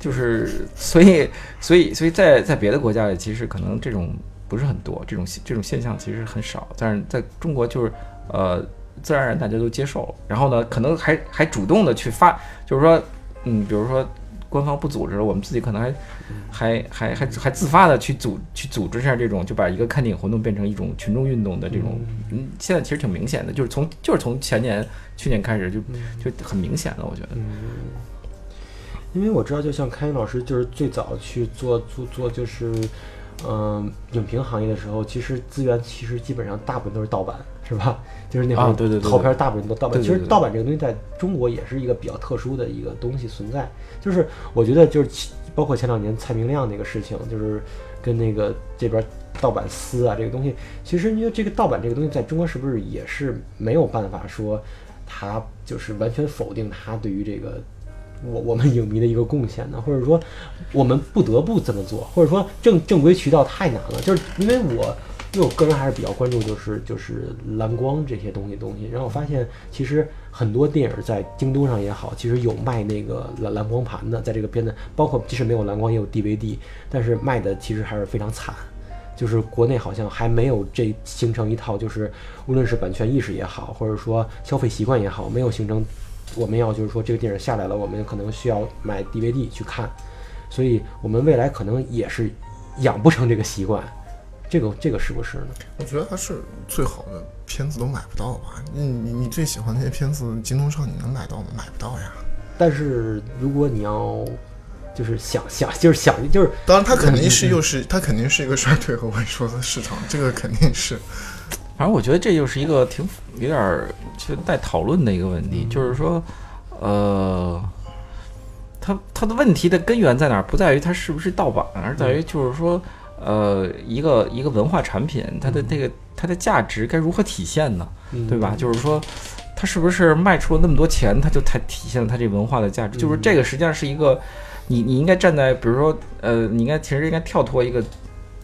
就是所以所以所以在在别的国家里，其实可能这种不是很多，这种这种现象其实很少。但是在中国，就是呃，自然而然大家都接受了，然后呢，可能还还主动的去发，就是说，嗯，比如说官方不组织了，我们自己可能还还还还还自发的去组去组织一下这种，就把一个看电影活动变成一种群众运动的这种，嗯，现在其实挺明显的，就是从就是从前年去年开始就就很明显了，我觉得。因为我知道，就像开云老师，就是最早去做做做，就是嗯、影评行业的时候，其实资源其实基本上大部分都是盗版，是吧？就是那会儿啊对对对对好片大部分都盗版。其实盗版这个东西在中国也是一个比较特殊的一个东西存在。就是我觉得就是其包括前两年蔡明亮那个事情，就是跟那个这边盗版撕啊这个东西，其实因为这个盗版这个东西在中国是不是也是没有办法说它就是完全否定它对于这个我我们影迷的一个贡献呢？或者说我们不得不这么做，或者说正正规渠道太难了，就是因为我。因为我个人还是比较关注，就是就是蓝光这些东西东西。然后我发现，其实很多电影在京东上也好，其实有卖那个蓝蓝光盘的，在这个片子，包括即使没有蓝光，也有 DVD，但是卖的其实还是非常惨。就是国内好像还没有这形成一套，就是无论是版权意识也好，或者说消费习惯也好，没有形成。我们要就是说这个电影下来了，我们可能需要买 DVD 去看，所以我们未来可能也是养不成这个习惯。这个这个是不是呢？我觉得它是最好的片子都买不到吧？你你你最喜欢那些片子，京东上你能买到吗？买不到呀。但是如果你要就是想想就是想就是当然，它肯定是又是它肯定是一个衰退和萎缩的市场，这个肯定是。反正我觉得这就是一个挺有点儿就带讨论的一个问题，就是说，呃，它它的问题的根源在哪儿？不在于它是不是盗版，而在于就是说，呃，一个一个文化产品，它的这个它的价值该如何体现呢？对吧？就是说，它是不是卖出了那么多钱，它就才体现了它这文化的价值？就是这个实际上是一个，你你应该站在，比如说，呃，你应该其实应该跳脱一个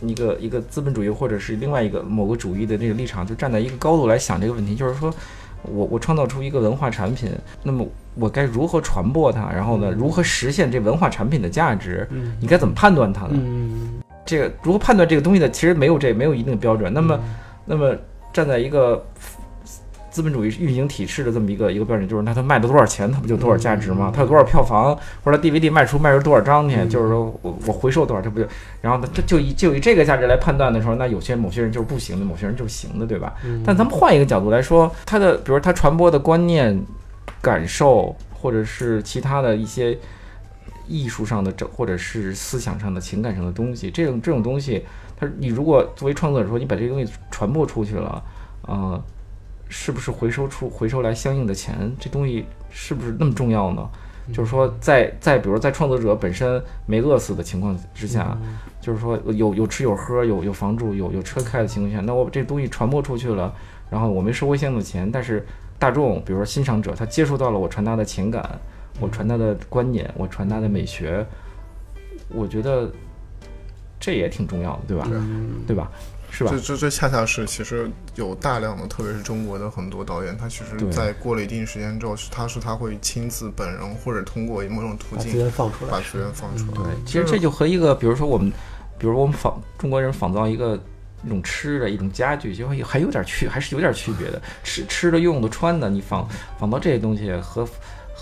一个一个资本主义或者是另外一个某个主义的这个立场，就站在一个高度来想这个问题，就是说我我创造出一个文化产品，那么我该如何传播它？然后呢，如何实现这文化产品的价值？你该怎么判断它呢？嗯这个如何判断这个东西呢？其实没有这没有一定的标准。那么，那么站在一个资本主义运行体制的这么一个一个标准，就是那它卖了多少钱，它不就多少价值吗？它有多少票房，或者它 DVD 卖出卖出多少张去，就是说我我回收多少，这不就？然后呢，它就以就以这个价值来判断的时候，那有些某些人就是不行的，某些人就是行的，对吧？但咱们换一个角度来说，它的比如它传播的观念、感受，或者是其他的一些艺术上的这，或者是思想上的、情感上的东西，这种这种东西，它你如果作为创作者说，你把这个东西传播出去了，呃，是不是回收出回收来相应的钱？这东西是不是那么重要呢？就是说在，在比如在创作者本身没饿死的情况之下，就是说有有吃有喝有有房住有有车开的情况下，那我把这东西传播出去了，然后我没收回相应的钱，但是大众，比如说欣赏者，他接触到了我传达的情感，我传达的观念，我传达的美学，我觉得这也挺重要的，对吧？对吧？是吧这？这这恰恰是其实有大量的，特别是中国的很多导演，他其实在过了一定时间之后，他是他会亲自本人或者通过某种途把资径源放出来把。资源放出来。对，其实这就和一个，比如说我们，比如我们仿中国人仿造一个一种吃的一种家具，就会还有点区，还是有点区别的。吃吃的、用的、穿的，你仿仿造这些东西和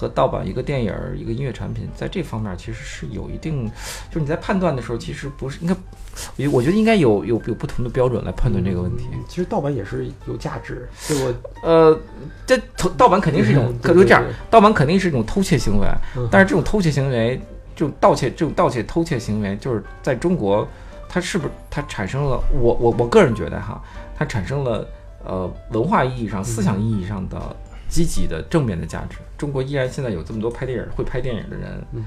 和盗版一个电影儿、一个音乐产品，在这方面其实是有一定，就是你在判断的时候，其实不是应该，我我觉得应该有有有不同的标准来判断这个问题。嗯其实盗版也是有价值，对我呃，这偷盗版肯定是一种嗯，可就这样盗版肯定是一种偷窃行为嗯，但是这种偷窃行为，这种盗窃、这种盗窃、偷窃行为，就是在中国，它是不是它产生了？我我我个人觉得哈，它产生了呃文化意义上、思想意义上的积极的正面的价值。中国依然现在有这么多拍电影、会拍电影的人，嗯。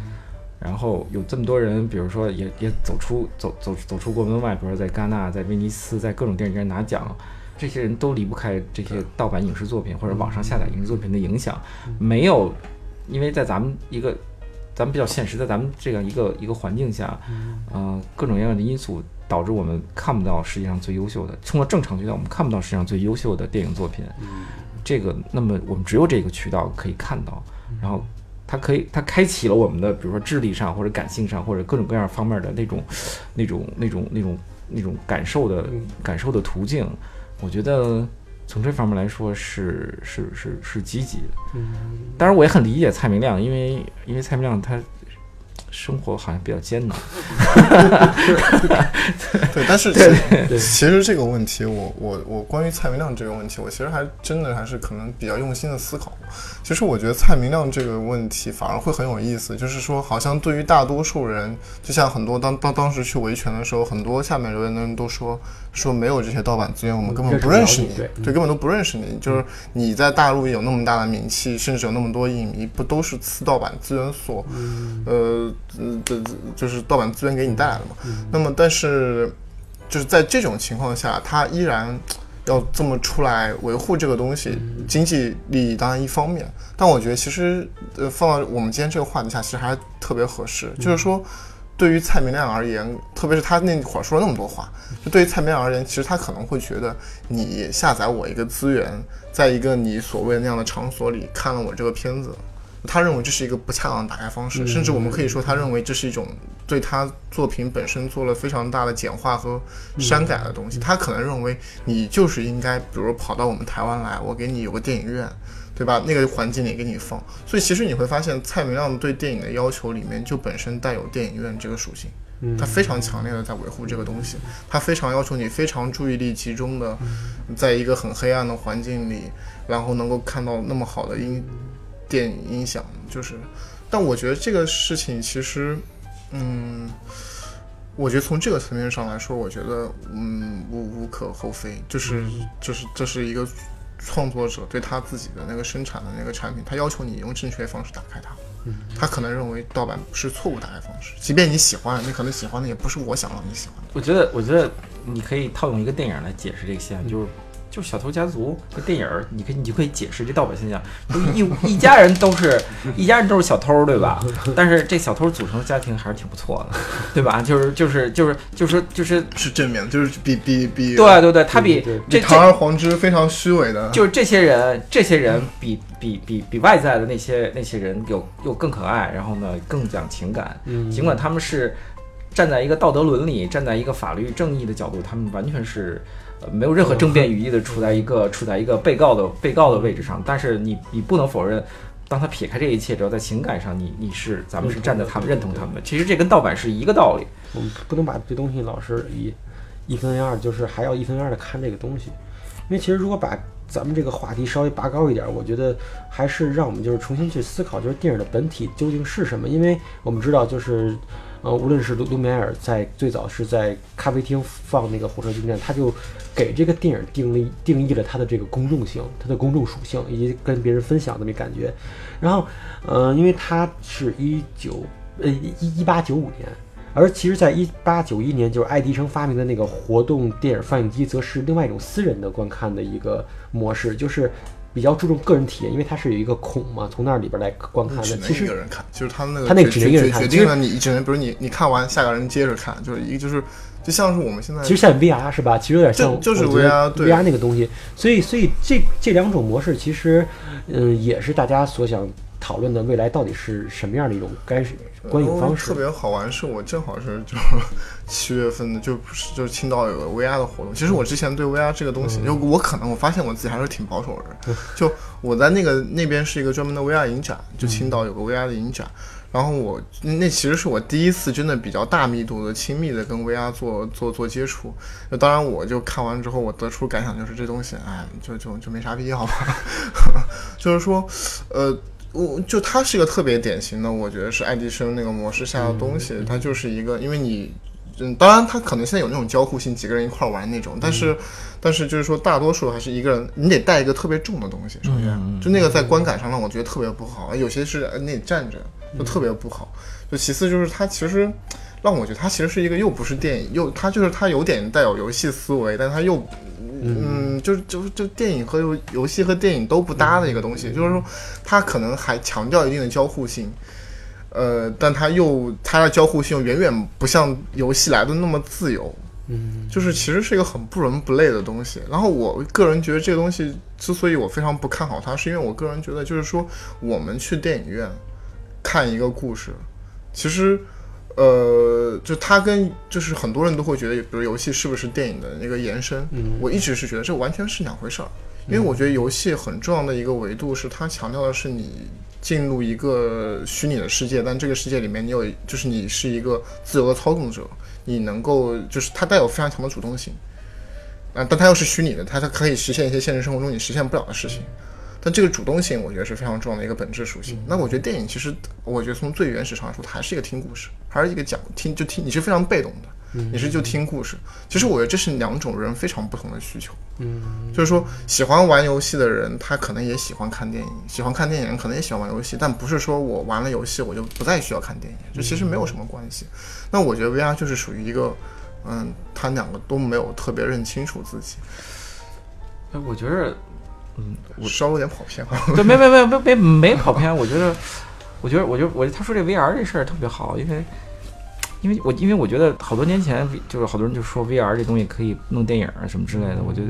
然后有这么多人，比如说也也走出走走走出国门外，比如说在戛纳、在威尼斯、在各种电影节拿奖，这些人都离不开这些盗版影视作品或者网上下载影视作品的影响。没有，因为在咱们一个咱们比较现实，在咱们这样一个一个环境下，呃，各种各样的因素导致我们看不到世界上最优秀的，通过正常渠道我们看不到世界上最优秀的电影作品。这个，那么我们只有这个渠道可以看到，然后它可以，它开启了我们的，比如说智力上或者感性上或者各种各样方面的那种、那种、那种、那种、那种感受的嗯感受的途径。我觉得从这方面来说是是是是积极的。嗯，当然，我也很理解蔡明亮，因为因为蔡明亮他生活好像比较艰难。对，但是其实这个问题，我我我关于蔡明亮这个问题，我其实还真的还是可能比较用心的思考。其实我觉得蔡明亮这个问题反而会很有意思，就是说，好像对于大多数人，就像很多当当当时去维权的时候，很多下面留言的人都说说没有这些盗版资源，我们根本不认识你，对对，根本都不认识你。就是你在大陆有那么大的名气，甚至有那么多影迷，不都是次盗版资源所，呃，呃的，就是盗版资源给你带来的嘛？那么，但是就是在这种情况下，他依然要这么出来维护这个东西，经济利益当然一方面，但我觉得其实呃放到我们今天这个话题下，其实还特别合适，就是说。对于蔡明亮而言，特别是他那会儿说了那么多话，就对于蔡明亮而言，其实他可能会觉得你下载我一个资源，在一个你所谓的那样的场所里看了我这个片子，他认为这是一个不恰当的打开方式，甚至我们可以说，他认为这是一种对他作品本身做了非常大的简化和删改的东西。他可能认为你就是应该，比如跑到我们台湾来，我给你有个电影院，对吧？那个环境里给你放。所以其实你会发现，蔡明亮对电影的要求里面就本身带有电影院这个属性。嗯他非常强烈的在维护这个东西，他非常要求你非常注意力集中的，在一个很黑暗的环境里，然后能够看到那么好的音电影音响，就是，但我觉得这个事情其实，嗯，我觉得从这个层面上来说，我觉得嗯无无可厚非，就是就是这是一个创作者对他自己的那个生产的那个产品，他要求你用正确的方式打开它。他可能认为盗版是错误打开方式，即便你喜欢，你可能喜欢的也不是我想让你喜欢的。我觉得，我觉得你可以套用一个电影来解释这个现象，就是就是《小偷家族》这电影儿，你可以你就可以解释这盗版现象，就一 一家人都是一家人都是小偷，对吧？但是这小偷组成的家庭还是挺不错的，对吧？就是就是就是就是就是，是正面的，就是比比比对对对，他比这堂而皇之非常虚伪的，就是这些人，这些人比比比比外在的那些那些人有又更可爱，然后呢更讲情感。嗯尽管他们是站在一个道德伦理、站在一个法律正义的角度，他们完全是呃没有任何争辩语义的处在一个 处在一个被告的被告的位置上。但是你你不能否认，当他撇开这一切之后，在情感上你你是咱们是站在他们认同他们的。其实这跟盗版是一个道理。我们不能把这东西老是以一分为二，就是还要一分为二的看这个东西。因为其实如果把咱们这个话题稍微拔高一点，我觉得还是让我们就是重新去思考，就是电影的本体究竟是什么。因为我们知道，就是呃，无论是卢卢米埃尔在最早是在咖啡厅放那个火车进站，他就给这个电影定义定义了它的这个公众性、它的公众属性，以及跟别人分享的那感觉。然后，呃，因为它是一九呃一一八九五年。而其实，在一八九一年，就是爱迪生发明的那个活动电影放映机，则是另外一种私人的观看的一个模式，就是比较注重个人体验，因为它是有一个孔嘛，从那里边来观看的。其实一个人看，就是他那个他那个只能一个人看决决定了你只能，比如你你看完，下个人接着看，就是一个就是就像是我们现在其实像 VR 是吧？其实有点像就就是我觉得 VR 对 VR 那个东西，所以所以这这两种模式其实，嗯，也是大家所想讨论的未来到底是什么样的一种该是观影方式特。别好玩，是我正好是就是七月份的，就不是就是青岛有个 VR 的活动。其实我之前对 VR 这个东西，就我可能我发现我自己还是挺保守的人。就我在那个那边是一个专门的 VR 影展，就青岛有个 VR 的影展。然后我那其实是我第一次真的比较大密度的、亲密的跟 VR 做做做接触。就当然我就看完之后，我得出感想就是这东西，哎，就就就没啥必要吧。就是说，呃。我就它是一个特别典型的，我觉得是爱迪生那个模式下的东西，它就是一个，因为你，嗯，当然它可能现在有那种交互性，几个人一块玩那种，但是，但是就是说大多数还是一个人，你得带一个特别重的东西，首先，就那个在观感上让我觉得特别不好，有些是呃你得站着，就特别不好，就其次就是它其实让我觉得它其实是一个又不是电影，又它就是它有点带有游戏思维，但它又。嗯，就是就是就电影和游游戏和电影都不搭的一个东西，就是说，它可能还强调一定的交互性，呃，但它又它的交互性远远不像游戏来的那么自由，嗯，就是其实是一个很不伦不类的东西。然后我个人觉得这个东西之所以我非常不看好它，是因为我个人觉得就是说，我们去电影院看一个故事，其实。呃，就它跟就是很多人都会觉得，比如游戏是不是电影的那个延伸？嗯，我一直是觉得这完全是两回事儿，因为我觉得游戏很重要的一个维度是它强调的是你进入一个虚拟的世界，但这个世界里面你有就是你是一个自由的操纵者，你能够就是它带有非常强的主动性，啊，但它又是虚拟的，它它可以实现一些现实生活中你实现不了的事情。但这个主动性，我觉得是非常重要的一个本质属性。那我觉得电影其实，我觉得从最原始上来说，它还是一个听故事，还是一个讲听就听，你是非常被动的，你是就听故事。其实我觉得这是两种人非常不同的需求。嗯，就是说喜欢玩游戏的人，他可能也喜欢看电影；喜欢看电影人可能也喜欢玩游戏。但不是说我玩了游戏我就不再需要看电影，这其实没有什么关系。那我觉得 VR 就是属于一个，嗯，他两个都没有特别认清楚自己。哎，我觉得。嗯，我稍微有点跑偏了。对，没没没没没没跑偏。我觉得，我觉得，我觉得，我他说这 VR 这事儿特别好，因为，因为我因为我觉得好多年前就是好多人就说 VR 这东西可以弄电影啊什么之类的，我觉得，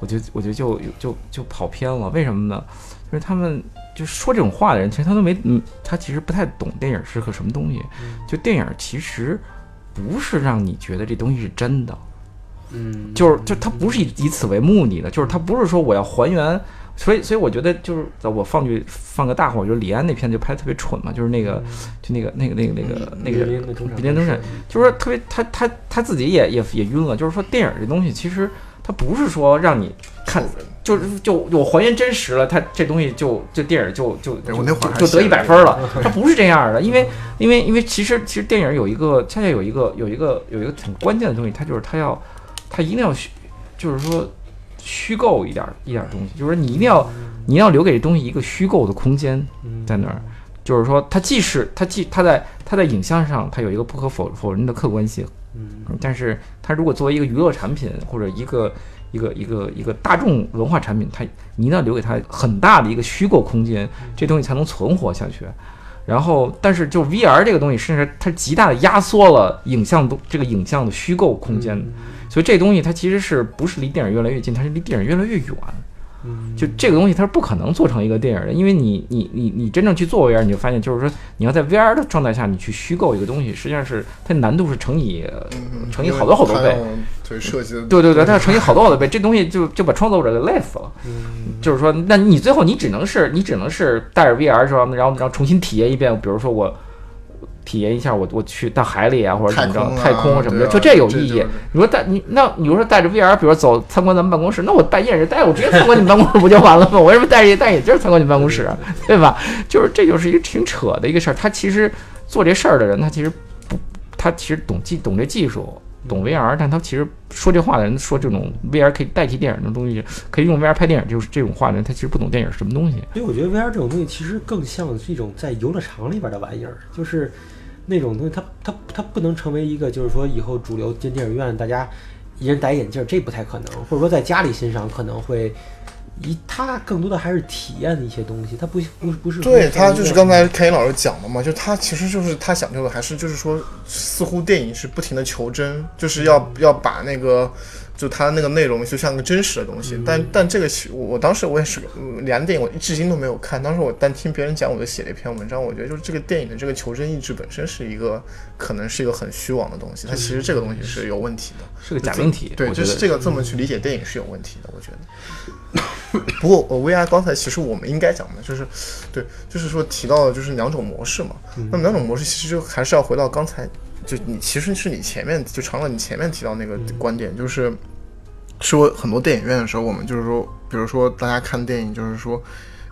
我觉得，我觉得就就就跑偏了。为什么呢？就是他们就说这种话的人，其实他都没，嗯，他其实不太懂电影是个什么东西。就电影其实不是让你觉得这东西是真的。嗯，就是就他不是以以此为目的的，就是他不是说我要还原，所以所以我觉得就是我放句放个大话，我觉得李安那片就拍的特别蠢嘛，就是那个就那个那个那个那个那个比邻中产，就是说特别他他他自己也也也晕了，就是说电影这东西其实它不是说让你看，就是就我还原真实了，它这东西就就电影就就就就得一百分了，它不是这样的，因为因为因为其实其实电影有一个恰恰有一个有一个有一个很关键的东西，它就是它要。它一定要虚，就是说虚构一点一点东西，就是说你一定要，你要留给这东西一个虚构的空间在那儿。就是说，它既是它既它在它在影像上它有一个不可否否认的客观性，嗯，但是它如果作为一个娱乐产品或者一个一个一个一个大众文化产品，它你一定要留给它很大的一个虚构空间，这东西才能存活下去。然后，但是就 VR 这个东西，甚至它极大的压缩了影像的这个影像的虚构空间。所以这东西它其实是不是离电影越来越近，它是离电影越来越远。嗯，就这个东西它是不可能做成一个电影的，因为你你你你真正去做 VR，你就发现就是说你要在 VR 的状态下你去虚构一个东西，实际上是它难度是乘以乘以好多好多倍。对设计的。对对对，它要乘以好多好多倍，这东西就就把创作者给累死了。嗯，就是说，那你最后你只能是你只能是带着 VR 是吧？然后然后重新体验一遍，比如说我。体验一下，我我去到海里啊，或者怎么着，太空什么的，就这有意义。你说带你那，你说带着 VR，比如说走参观咱们办公室，那我戴眼镜戴，我直接参观你们办公室 不就完了吗？我为什么戴着戴眼镜参观你办公室，对吧？就是这就是一个挺扯的一个事儿。他其实做这事儿的人，他其实不，他其实懂技懂这技术。懂 VR，但他其实说这话的人说这种 VR 可以代替电影的东西，可以用 VR 拍电影，就是这种话的人，他其实不懂电影是什么东西。所以我觉得 VR 这种东西其实更像是一种在游乐场里边的玩意儿，就是那种东西，它它它不能成为一个，就是说以后主流进电影院大家一人戴眼镜，这不太可能，或者说在家里欣赏可能会一它更多的还是体验的一些东西，它不不不是对他它就是刚才凯英老师讲的嘛，就他其实就是他讲究的还是就是说，似乎电影是不停的求真，就是要要把那个就它那个内容就像个真实的东西。但但这个其我我当时我也是嗯两电影我至今都没有看，当时我但听别人讲我就写了一篇文章，我觉得就是这个电影的这个求真意志本身是一个可能是一个很虚妄的东西，它其实这个东西是有问题的。是个假命题。对，就是这个这么去理解电影是有问题的，我觉得。不过我 VR 刚才其实我们应该讲的就是，对，就是说提到的就是两种模式嘛。那么两种模式其实就还是要回到刚才，就你其实是你前面就长乐你前面提到那个观点，就是说很多电影院的时候，我们就是说，比如说大家看电影，就是说。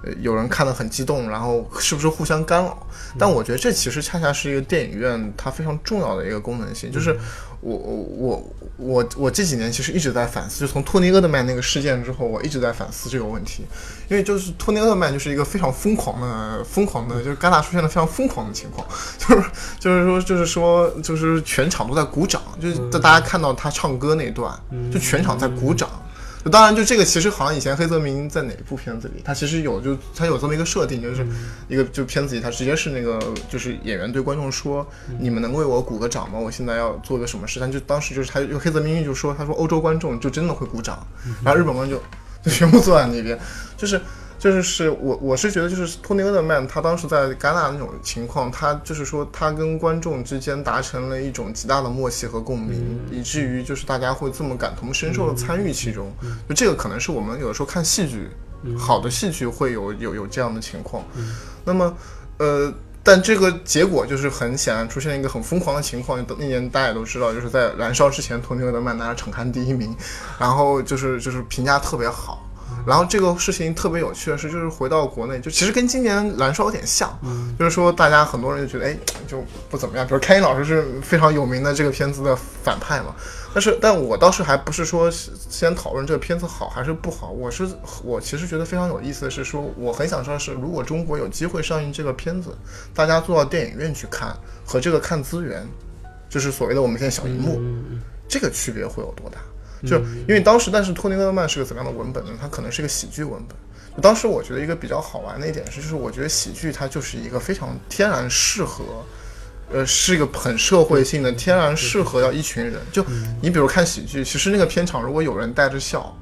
呃，有人看得很激动，然后是不是互相干扰？但我觉得这其实恰恰是一个电影院它非常重要的一个功能性，就是我我我我我这几年其实一直在反思，就从托尼厄德曼那个事件之后，我一直在反思这个问题，因为就是托尼厄德曼就是一个非常疯狂的疯狂的，就是戛纳出现了非常疯狂的情况，就是就是说就是说就是全场都在鼓掌，就是大家看到他唱歌那段，就全场在鼓掌。就当然，就这个其实好像以前黑泽明在哪部片子里，他其实有就他有这么一个设定，就是一个就片子里他直接是那个就是演员对观众说，你们能为我鼓个掌吗？我现在要做个什么事？但就当时就是他就黑泽明就说，他说欧洲观众就真的会鼓掌，然后日本观众就就全部坐在那边，就是。就是是我我是觉得就是托尼·厄德曼他当时在戛纳那种情况，他就是说他跟观众之间达成了一种极大的默契和共鸣，以至于就是大家会这么感同身受的参与其中。就这个可能是我们有的时候看戏剧，好的戏剧会有有有这样的情况。那么呃，但这个结果就是很显然出现一个很疯狂的情况。那年大家也都知道，就是在《燃烧》之前，托尼·厄德曼拿了场刊第一名，然后就是就是评价特别好。然后这个事情特别有趣的是，就是回到国内，就其实跟今年燃烧有点像，就是说大家很多人就觉得，哎，就不怎么样。比如开心老师是非常有名的这个片子的反派嘛，但是但我倒是还不是说先讨论这个片子好还是不好，我是我其实觉得非常有意思的是说，我很想知道是如果中国有机会上映这个片子，大家坐到电影院去看和这个看资源，就是所谓的我们现在小荧幕，这个区别会有多大？就因为当时，但是托尼·厄德曼是个怎么样的文本呢？它可能是一个喜剧文本。就当时我觉得一个比较好玩的一点是，就是我觉得喜剧它就是一个非常天然适合，呃，是一个很社会性的，天然适合要一群人。就你比如看喜剧，其实那个片场如果有人带着笑，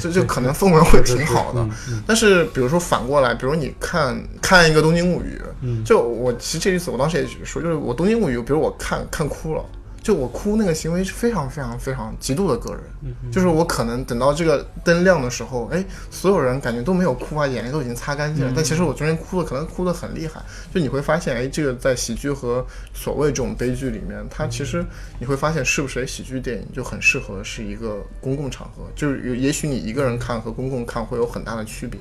就就可能氛围会挺好的。但是比如说反过来，比如你看看一个《东京物语》，就我其实这意思，我当时也说，就是我《东京物语》，比如我看看哭了。就我哭那个行为是非常非常非常极度的个人，就是我可能等到这个灯亮的时候，哎，所有人感觉都没有哭啊，眼泪都已经擦干净了，但其实我中间哭的可能哭得很厉害。就你会发现，哎，这个在喜剧和所谓这种悲剧里面，它其实你会发现，是不是喜剧电影就很适合是一个公共场合，就是也许你一个人看和公共看会有很大的区别。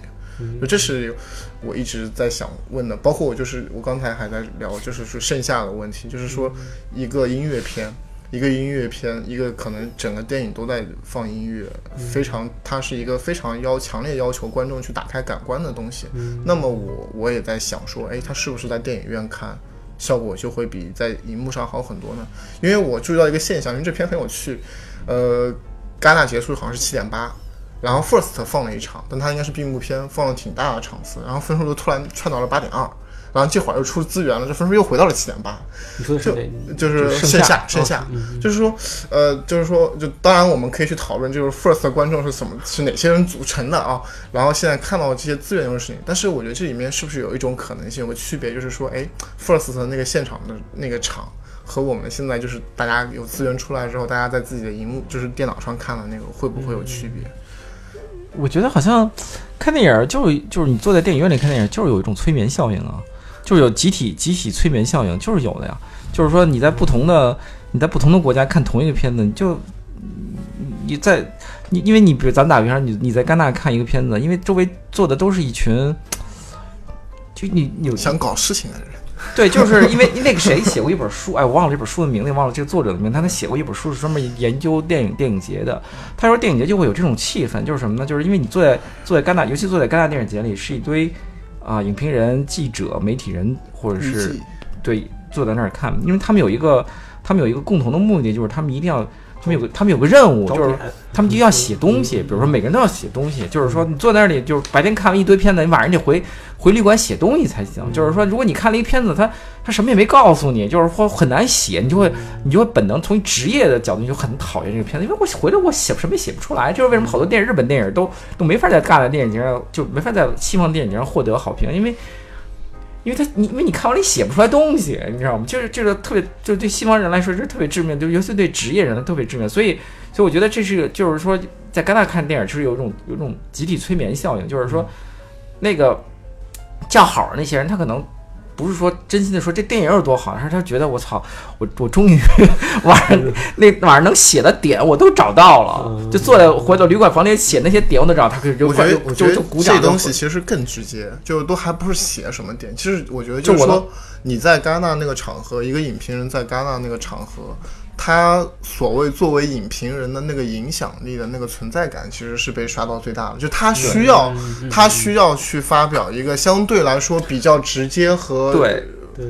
就这是我一直在想问的，包括我就是我刚才还在聊，就是说剩下的问题，就是说一个音乐片，一个音乐片，一个可能整个电影都在放音乐，非常它是一个非常要强烈要求观众去打开感官的东西。那么我我也在想说，哎，它是不是在电影院看效果就会比在荧幕上好很多呢？因为我注意到一个现象，因为这片很有趣，呃，戛纳结束好像是七点八。然后 First 放了一场，但它应该是闭幕片，放了挺大的场次，然后分数就突然窜到了八点二，然后这会儿又出资源了，这分数又回到了七点八。你说的是就是剩下剩下，就是说，呃，就是说，就当然我们可以去讨论，就是 First 的观众是怎么是哪些人组成的啊？然后现在看到这些资源又是谁？但是我觉得这里面是不是有一种可能性，有个区别，就是说，哎，First 的那个现场的那个场和我们现在就是大家有资源出来之后，大家在自己的荧幕就是电脑上看的那个会不会有区别？我觉得好像看电影就就是你坐在电影院里看电影，就是有一种催眠效应啊，就是有集体集体催眠效应，就是有的呀。就是说你在不同的你在不同的国家看同一个片子，你就你在你因为你比如咱打比方，你你在戛纳看一个片子，因为周围坐的都是一群，就你有想搞事情的人。对，就是因为那个谁写过一本书，哎，我忘了这本书的名字，忘了这个作者的名，他他写过一本书是专门研究电影电影节的。他说电影节就会有这种气氛，就是什么呢？就是因为你坐在坐在戛纳，尤其坐在戛纳电影节里，是一堆啊影评人、记者、媒体人，或者是对坐在那儿看，因为他们有一个他们有一个共同的目的，就是他们一定要他们有个他们有个任务，就是他们就要写东西，比如说每个人都要写东西，就是说你坐在那里，就是白天看完一堆片子，你晚上得回回旅馆写东西才行。就是说，如果你看了一片子，他他什么也没告诉你，就是说很难写，你就会你就会本能从职业的角度你就很讨厌这个片子，因为我回来我写什么也写不出来，就是为什么好多电影日本电影都都没法在戛纳电影节上就没法在西方电影节上获得好评，因为。因为他，你因为你看完了你写不出来东西，你知道吗？就是这个特别，就对西方人来说这是特别致命，就尤其对职业人特别致命。所以，所以我觉得这是就是说，在戛纳看电影就是有一种有一种集体催眠效应，就是说，那个叫好的那些人，他可能不是说真心的说这电影有多好，而是他觉得我操，我我终于 晚上那晚上能写的点我都找到了，嗯就坐在回到旅馆房里写那些点我都找到，他可以就我觉得，我觉得就就鼓掌这东西其实更直接，就都还不是写什么点。其实我觉得就我就是说，你在戛纳那个场合，一个影评人在戛纳那个场合，他所谓作为影评人的那个影响力的那个存在感，其实是被刷到最大的。就他需要，他需要去发表一个相对来说比较直接和对。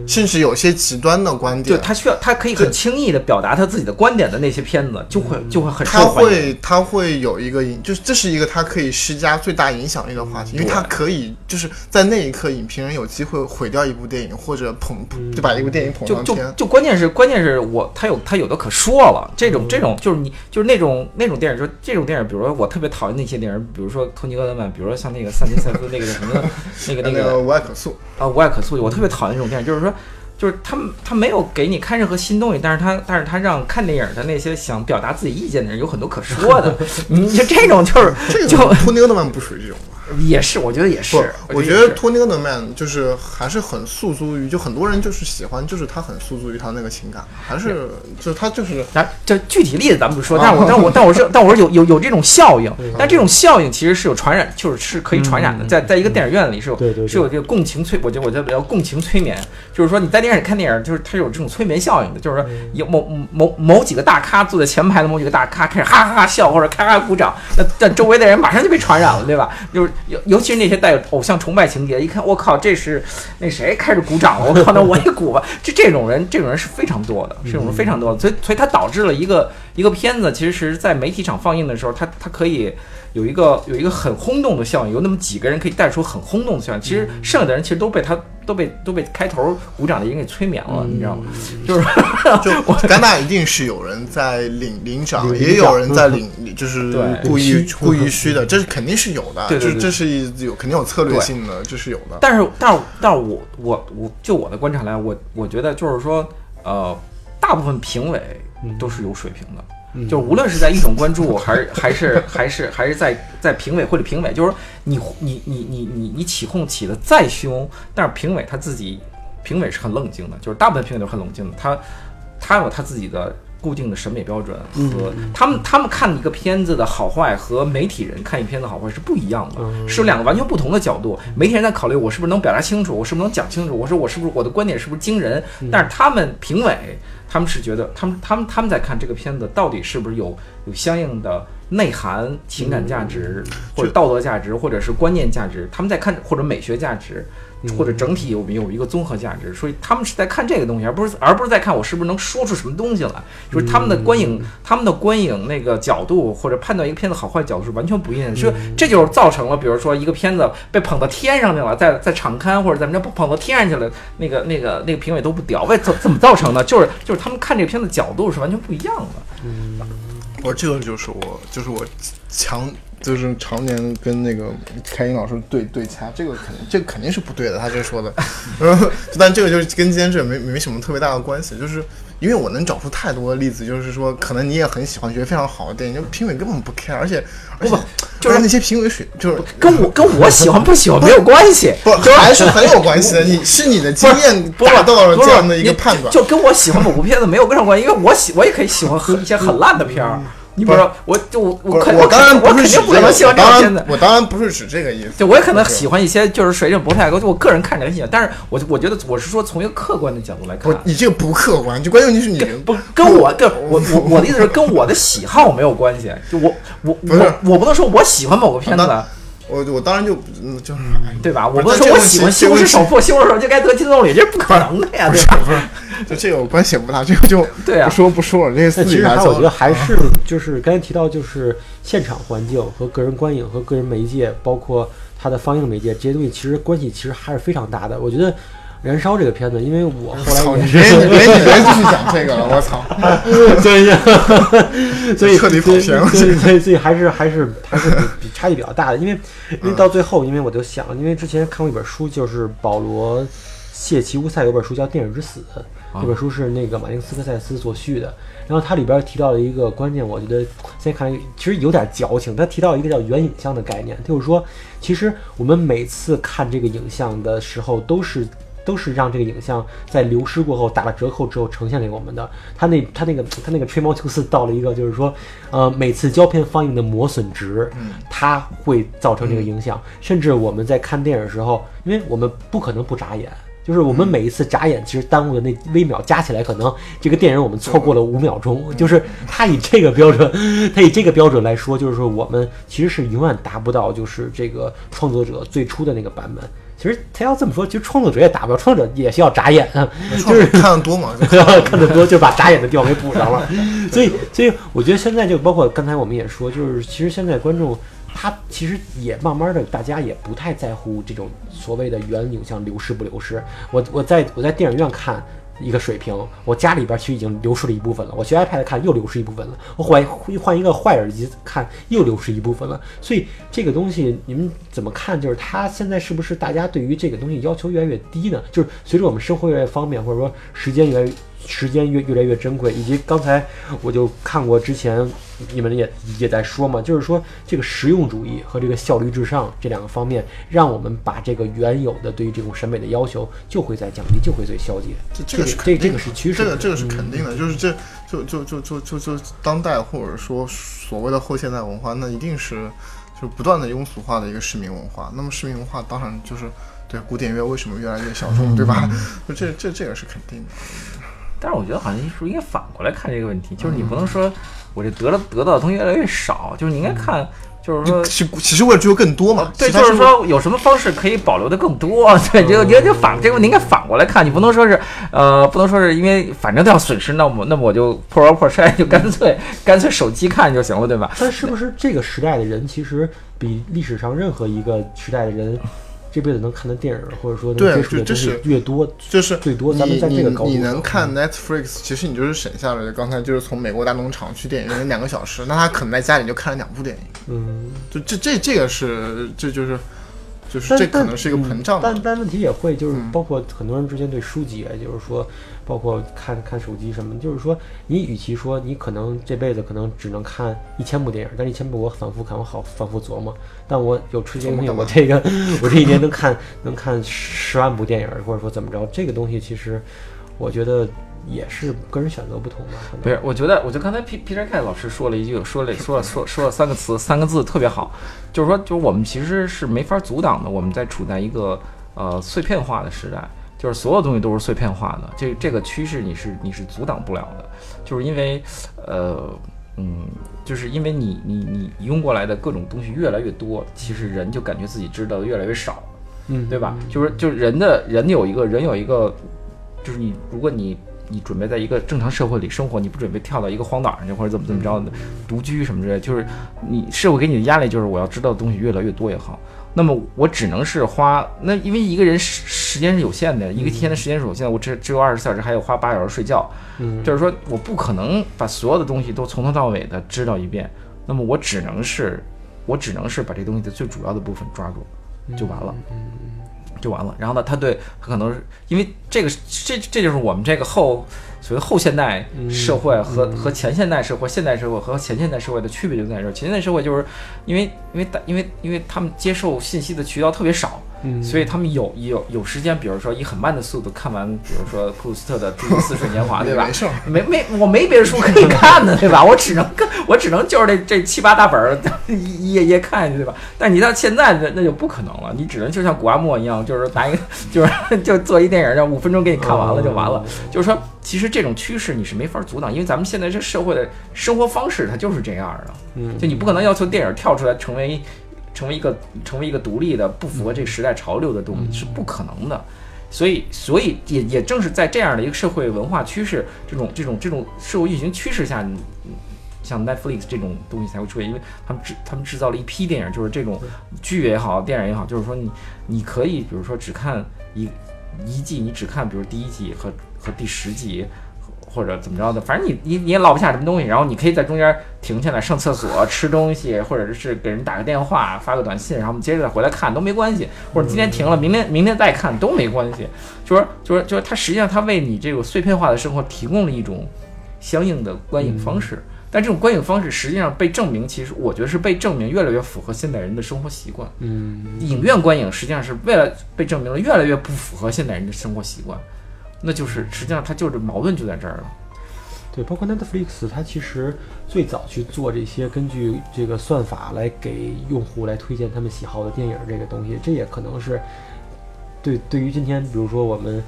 甚至有些极端的观点。对他需要，他可以很轻易的表达他自己的观点的那些片子，就会就会很他受欢迎。会，他会有一个影，就是这是一个他可以施加最大影响力的话题，因为他可以就是在那一刻，影评人有机会毁掉一部电影，或者捧就把一部电影捧就就上天。就关键是关键是我他有他有的可说了，这种这种就是你就是那种那种电影，就是这种电影，比如说我特别讨厌那些电影，比如说托尼·厄德曼，比如说像那个萨金塞夫那个什么，那个那个 那个无爱可诉，啊，无爱可诉，我特别讨厌这种电影，就是说，就是他他没有给你看任何新东西，但是他但是他让看电影的那些想表达自己意见的人有很多可说的，你就这种就是这就个托尼·厄特曼不属于这种吧？也是，我觉得也是不，，我觉得托尼·厄德曼就是还是很诉诸于，就很多人就是喜欢，就是他很诉诸于他那个情感，还是就是他就是咱这具体例子咱们不说，啊。但我但我 但我是但我是有有有这种效应，但这种效应其实是有传染，就是是可以传染的，在在一个电影院里是有是有这个共情催，我觉得我觉得比较共情催眠，就是说你在电影里看电影，就是它有这种催眠效应的，就是说有某某某几个大咖坐在前排的某几个大咖开始哈哈哈笑或者咔咔鼓掌，那但周围的人马上就被传染了，对吧？就是尤尤其是那些带有偶像崇拜情节，一看我靠这是那谁开始鼓掌了，我靠那我也鼓吧，就这种人这种人是非常多的，这种人非常多的，所以所以它导致了一个一个片子，其实是在媒体场放映的时候，他他可以有一个有一个很轰动的效应，有那么几个人可以带出很轰动的效应，其实剩下的人其实都被他都被都被开头鼓掌的人给催眠了，你知道吗？就是就 戛纳一定是有人在领领奖，也有人在领，就是对。故意故意虚的，这是肯定是有的，对对对。这这是有肯定有策略性的，这是有的。但是，但是，但是我我我就我的观察来，我我觉得就是说，呃，大部分评委都是有水平的，嗯就是无论是在一种关注，还是还是还是还是在在评委会里评委，就是说你你你你你你起哄起的再凶，但是评委他自己评委是很冷静的，就是大部分评委都很冷静的，他他有他自己的固定的审美标准和他们他们看一个片子的好坏和媒体人看一片子好坏是不一样的，嗯是有两个完全不同的角度。媒体人在考虑我是不是能表达清楚，我是不是能讲清楚，我说我是不是我的观点是不是惊人，但是他们评委他们是觉得他们他们他们在看这个片子到底是不是有有相应的内涵、情感价值或者道德价值，或者是观念价值，他们在看或者美学价值。或者整体有有一个综合价值，所以他们是在看这个东西，而不是而不是在看我是不是能说出什么东西来。就是他们的观影，他们的观影那个角度或者判断一个片子好坏角度是完全不一样的。所以这就是造成了，比如说一个片子被捧到天上去了，在在场刊或者怎么着捧到天上去了，那个那个那个评委都不屌，为怎怎么造成的？就是就是他们看这个片子角度是完全不一样的。嗯我这个就是我就是我强就是常年跟那个开英老师对对掐，这个肯定这个肯定是不对的，他这说的，然 后但这个就是跟今天这没没什么特别大的关系，就是因为我能找出太多的例子，就是说可能你也很喜欢，觉得非常好的电影，就评委根本不 care，而且而且就是那些评委水就是跟我 跟我喜欢不喜欢没有关系，不还是很有关系的，你是你的经验不是达到了这样的一个判断，就就跟我喜欢某部片子没有任何关系，因为我喜我也可以喜欢很一些很烂的片儿。你比如说，我就我我肯我当然肯我肯不是指这个，定不可能喜欢我当这个片子。然我当然不是指这个意思，就我也可能喜欢一些就是水准不太高，就我个人看着很喜欢，但是我我觉得我是说从一个客观的角度来看，，你这个不客观，就关键问题是你不跟我跟我我我的意思是跟我的喜好没有关系，就我我不是我我不能说我喜欢某个片子，好我我当然就嗯就是对吧？我不是说我喜欢西红柿首富，西红柿首富就该得金棕榈，这不可能的呀，对吧？不是，就这个关系也不大，这个就对啊不说不说了，这个私但其实还底下交流我觉得还是就是刚才提到，就是现场环境和个人观影和个人媒介，包括它的放映媒介这些东西，其实关系其实还是非常大的。我觉得《燃烧》这个片子，因为我后来也是别你别你别继续讲这个了，我操！所以 所以彻底跑偏了所以所以所以还是还是还是比比差异比较大的，因为因为到最后，因为我就想，因为之前看过一本书，就是保罗谢奇乌塞有本书叫《电影之死》，这本书是那个马丁斯科塞斯所序的。然后它里边提到了一个关键，我觉得现在看来其实有点矫情。他提到一个叫原影像的概念，就是说，其实我们每次看这个影像的时候，都是都是让这个影像在流失过后打了折扣之后呈现给我们的。他那他那个他那个吹毛求疵到了一个，就是说，呃，每次胶片放映的磨损值，它会造成这个影响。甚至我们在看电影的时候，因为我们不可能不眨眼。就是我们每一次眨眼，其实耽误的那微秒加起来，可能这个电影我们错过了五秒钟。就是他以这个标准，他以这个标准来说，就是说我们其实是永远达不到，就是这个创作者最初的那个版本。其实他要这么说，其实创作者也达不到，创作者也需要眨眼啊，就是 看的多嘛，就 看得多就把眨眼的地方给补上了。所以，所以我觉得现在就包括刚才我们也说，就是其实现在观众。他其实也慢慢的，大家也不太在乎这种所谓的原影像流失不流失。我我在我在电影院看一个水平，我家里边其实已经流失了一部分了。我学 iPad 看又流失一部分了，我换换一个坏耳机看又流失一部分了。所以这个东西你们怎么看？就是它现在是不是大家对于这个东西要求越来越低呢？就是随着我们生活越来越方便，或者说时间越来越。时间越越来越珍贵，以及刚才我就看过之前你们也也在说嘛，就是说这个实用主义和这个效率至上这两个方面，让我们把这个原有的对于这种审美的要求就会在降低，就会在消解。这这个是这这个是趋势，这个这个是肯定的，就是这就就就就就就当代或者说所谓的后现代文化，那一定是就不断的庸俗化的一个市民文化。那么市民文化当然就是对古典乐为什么越来越小众，对吧？就 这这这个是肯定的。但是我觉得好像艺术应该反过来看这个问题，就是你不能说我这得了得到的东西越来越少，就是你应该看，就是说，其其实为了追求更多嘛，对，就是说有什么方式可以保留的更多，对，就就就反这个问题应该反过来看，你不能说是，呃，不能说是因为反正都要损失，那我那么我就破罐破摔，就干脆干脆手机看就行了，对吧？但是不是这个时代的人其实比历史上任何一个时代的人？这辈子能看的电影，或者说能接触的东西越多，就是最多。咱们在这个高度，你能看 Netflix，其实你就是省下了刚才就是从美国大农场去电影院两个小时，那他可能在家里就看了两部电影。嗯，就这这这个是这就是。就是这可能是一个膨胀，但但问题也会就是包括很多人之间对书籍，就是说包括看看手机什么，就是说你与其说你可能这辈子可能只能看一千部电影，但一千部我反复看，我好反复琢磨。但我有出现东西，我这个我这一年能看能看十万部电影，或者说怎么着，这个东西其实我觉得。也是个人选择不同吧。不是，我觉得，我觉得刚才皮皮 e 凯老师说了一句，说了说了说说了三个词，三个字特别好，就是说，就是我们其实是没法阻挡的。我们在处在一个呃碎片化的时代，就是所有东西都是碎片化的，这这个趋势你是你是阻挡不了的，就是因为呃嗯，就是因为你你你用过来的各种东西越来越多，其实人就感觉自己知道的越来越少，嗯，对吧？就是就是人的人有一个人有一个，就是你如果你。你准备在一个正常社会里生活，你不准备跳到一个荒岛上去，或者怎么怎么着的独居什么之类，就是你社会给你的压力就是我要知道的东西越来越多也好。那么我只能是花那，因为一个人时时间是有限的，一个天的时间是有限的，我只只有二十四小时，还有花八小时睡觉，嗯，就是说我不可能把所有的东西都从头到尾的知道一遍。那么我只能是，我只能是把这东西的最主要的部分抓住，就完了。就完了，然后呢？他对他可能是因为这个，这这就是我们这个后所谓后现代社会和和前现代社会、现代社会和前现代社会的区别就在这儿。前现代社会就是因为因为大因为因为他们接受信息的渠道特别少。所以他们有有有时间，比如说以很慢的速度看完，比如说普鲁斯特的《祝你似水年华》，对吧？没事，没没我没别的书可以看的，对吧？我只能看我只能就是这这七八大本儿一页页看下去，对吧？但你到现在那那就不可能了，你只能就像古阿莫一样，就是拿一个 就是就做一电影，让五分钟给你看完了就完了。就是说，其实这种趋势你是没法阻挡，因为咱们现在这社会的生活方式它就是这样的。嗯，就你不可能要求电影跳出来成为。成为一个成为一个独立的、不符合这个时代潮流的东西是不可能的。所以，所以也也正是在这样的一个社会文化趋势、这种这种这种社会运行趋势下，你像 Netflix 这种东西才会出现，因为他们制他们制造了一批电影，就是这种剧也好，电影也好，就是说你你可以，比如说只看一一季，你只看比如第一季和和第十集。或者怎么着的，反正你你你也落不下什么东西，然后你可以在中间停下来上厕所、吃东西，或者是给人打个电话、发个短信，然后我们接着再回来看都没关系。或者今天停了，明天明天再看都没关系。就是就是就是它实际上它为你这个碎片化的生活提供了一种相应的观影方式，但这种观影方式实际上被证明，其实我觉得是被证明越来越符合现代人的生活习惯。嗯，影院观影实际上是为了被证明了越来越不符合现代人的生活习惯。那就是实际上它就是矛盾就在这儿了。对，包括 Netflix，它其实最早去做这些根据这个算法来给用户来推荐他们喜好的电影这个东西，这也可能是对对于今天，比如说我们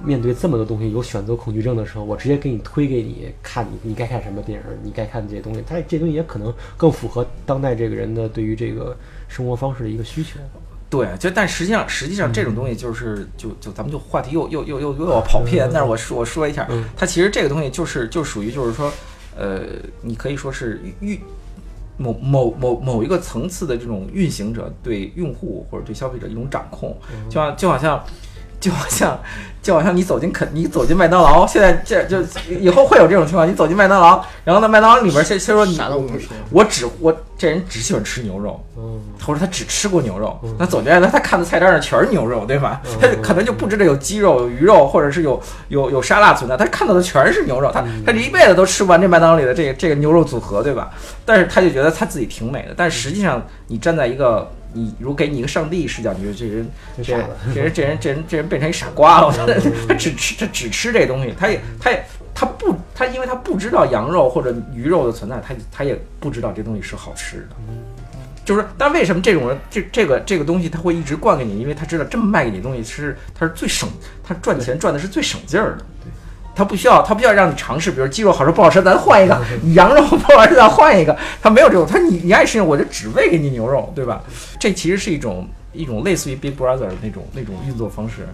面对这么多东西有选择恐惧症的时候，我直接给你推给你看，你你该看什么电影，你该看这些东西，它这东西也可能更符合当代这个人的对于这个生活方式的一个需求。对，就但实际上，实际上这种东西就是就就咱们就话题又又又又又要跑偏，但是我说我说一下，它其实这个东西就是就属于就是说，呃，你可以说是运某某某某一个层次的这种运行者对用户或者对消费者一种掌控，就像就好像。就好像，就好像你走进肯，你走进麦当劳，现在这就以后会有这种情况。你走进麦当劳，然后呢，麦当劳里边先先说你，我只我这人只喜欢吃牛肉，或者他只吃过牛肉。那走进来，他看的菜单上全是牛肉，对吧？他可能就不知道有鸡肉、有鱼肉，或者是有有有沙拉存在。他看到的全是牛肉，他他这一辈子都吃不完这麦当劳里的这个这个牛肉组合，对吧？但是他就觉得他自己挺美的。但实际上，你站在一个。你如果给你一个上帝视角，你觉得这人这这人这人这人这人变成一傻瓜了？他只吃他只吃这东西，他也他也他不他因为他不知道羊肉或者鱼肉的存在，他他也不知道这东西是好吃的。就是，但为什么这种人这这个这个东西他会一直灌给你？因为他知道这么卖给你东西是他是最省，他赚钱赚的是最省劲儿的。他不需要，他不需要让你尝试，比如鸡肉好吃不好吃，咱换一个；羊肉不好吃，咱换一个。他没有这种，他你你爱吃，我就只喂给你牛肉，对吧？这其实是一种一种类似于 Big Brother 的那种那种运作方式。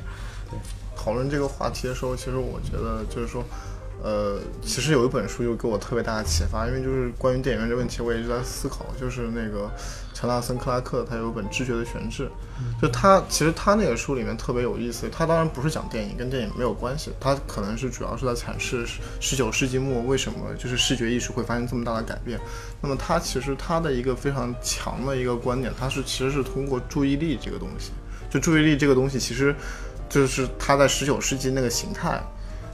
对，讨论这个话题的时候，其实我觉得就是说。呃，其实有一本书就给我特别大的启发，因为就是关于电影院这问题，我也一直在思考。就是那个乔纳森·克拉克，他有一本《知觉的悬置》，就他其实他那个书里面特别有意思。他当然不是讲电影，跟电影没有关系，他可能是主要是在阐释十九世纪末为什么就是视觉艺术会发生这么大的改变。那么他其实他的一个非常强的一个观点，他是其实是通过注意力这个东西，就注意力这个东西，其实就是他在十九世纪那个形态。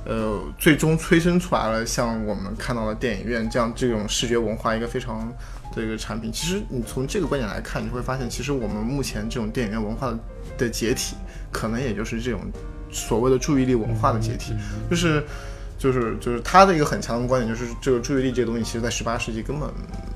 呃，最终催生出来了像我们看到的电影院这样这种视觉文化一个非常的一个产品。其实你从这个观点来看，你会发现，其实我们目前这种电影院文化的解体，可能也就是这种所谓的注意力文化的解体，就是。就是就是他的一个很强的观点，就是这个注意力这个东西，其实在十八世纪根本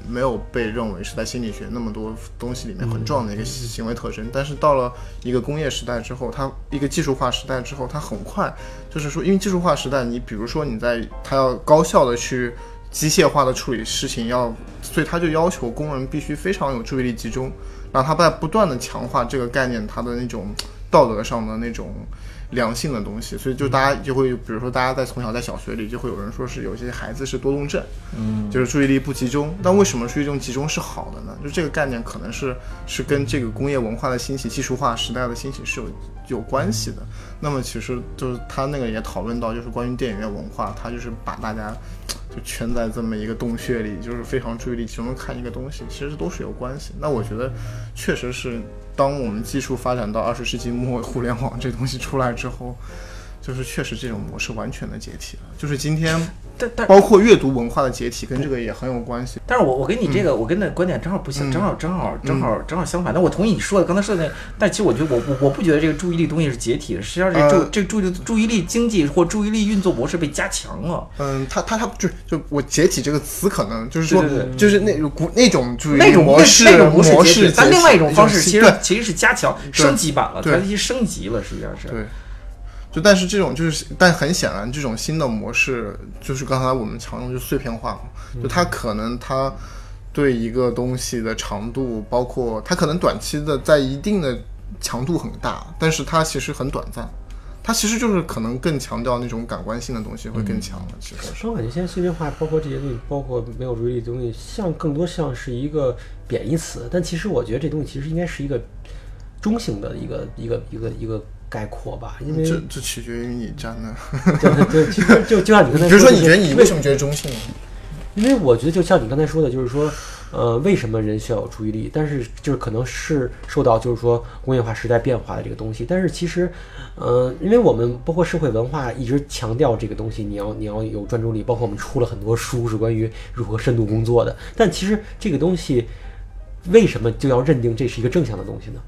没有被认为是在心理学那么多东西里面很重要的一个行为特征。但是到了一个工业时代之后，它一个技术化时代之后，它很快就是说，因为技术化时代，你比如说你在它要高效的去机械化的处理事情，要所以它就要求工人必须非常有注意力集中，然后他在不断的强化这个概念，它的那种道德上的那种。良性的东西，所以就大家就会，比如说大家在从小在小学里就会有人说是有些孩子是多动症，嗯，就是注意力不集中。但为什么注意力集中是好的呢？就这个概念可能是是跟这个工业文化的兴起、技术化时代的兴起是有有关系的。那么其实就是他那个也讨论到，就是关于电影院文化，他就是把大家就圈在这么一个洞穴里，就是非常注意力集中看一个东西，其实都是有关系。那我觉得确实是。当我们技术发展到二十世纪末，互联网这东西出来之后，就是确实这种模式完全的解体了。就是今天。但但包括阅读文化的解体跟这个也很有关系。但是我我跟你这个我跟那观点正好不相，正好正好正好正好相反。那我同意你说的刚才说的那，但其实我觉得我我我不觉得这个注意力东西是解体的，实际上这注这注意注意力经济或注意力运作模式被加强了。嗯，他他他就就我解体这个词可能就是说就是那种那种注意那种模式那种模式，但另外一种方式其实其实是加强升级版了，它一些升级了，实际上是。对。就但是这种就是，但很显然，这种新的模式就是刚才我们常用就碎片化嘛，就它可能它对一个东西的长度，包括它可能短期的在一定的强度很大，但是它其实很短暂。它其实就是可能更强调那种感官性的东西会更强了。其实是，我感觉现在碎片化，包括这些东西，包括没有注意力的东西，像更多像是一个贬义词。但其实我觉得这东西其实应该是一个中性的一个一个一个一个概括吧。因为这这取决于你站的。对对，其实就就像你刚才，比如说你觉得你为什么觉得中性呢？因为我觉得就像你刚才说的，就是说。呃，为什么人需要有注意力？但是就是可能是受到就是说工业化时代变化的这个东西。但是其实，呃，因为我们包括社会文化一直强调这个东西，你要你要有专注力。包括我们出了很多书是关于如何深度工作的。但其实这个东西为什么就要认定这是一个正向的东西呢？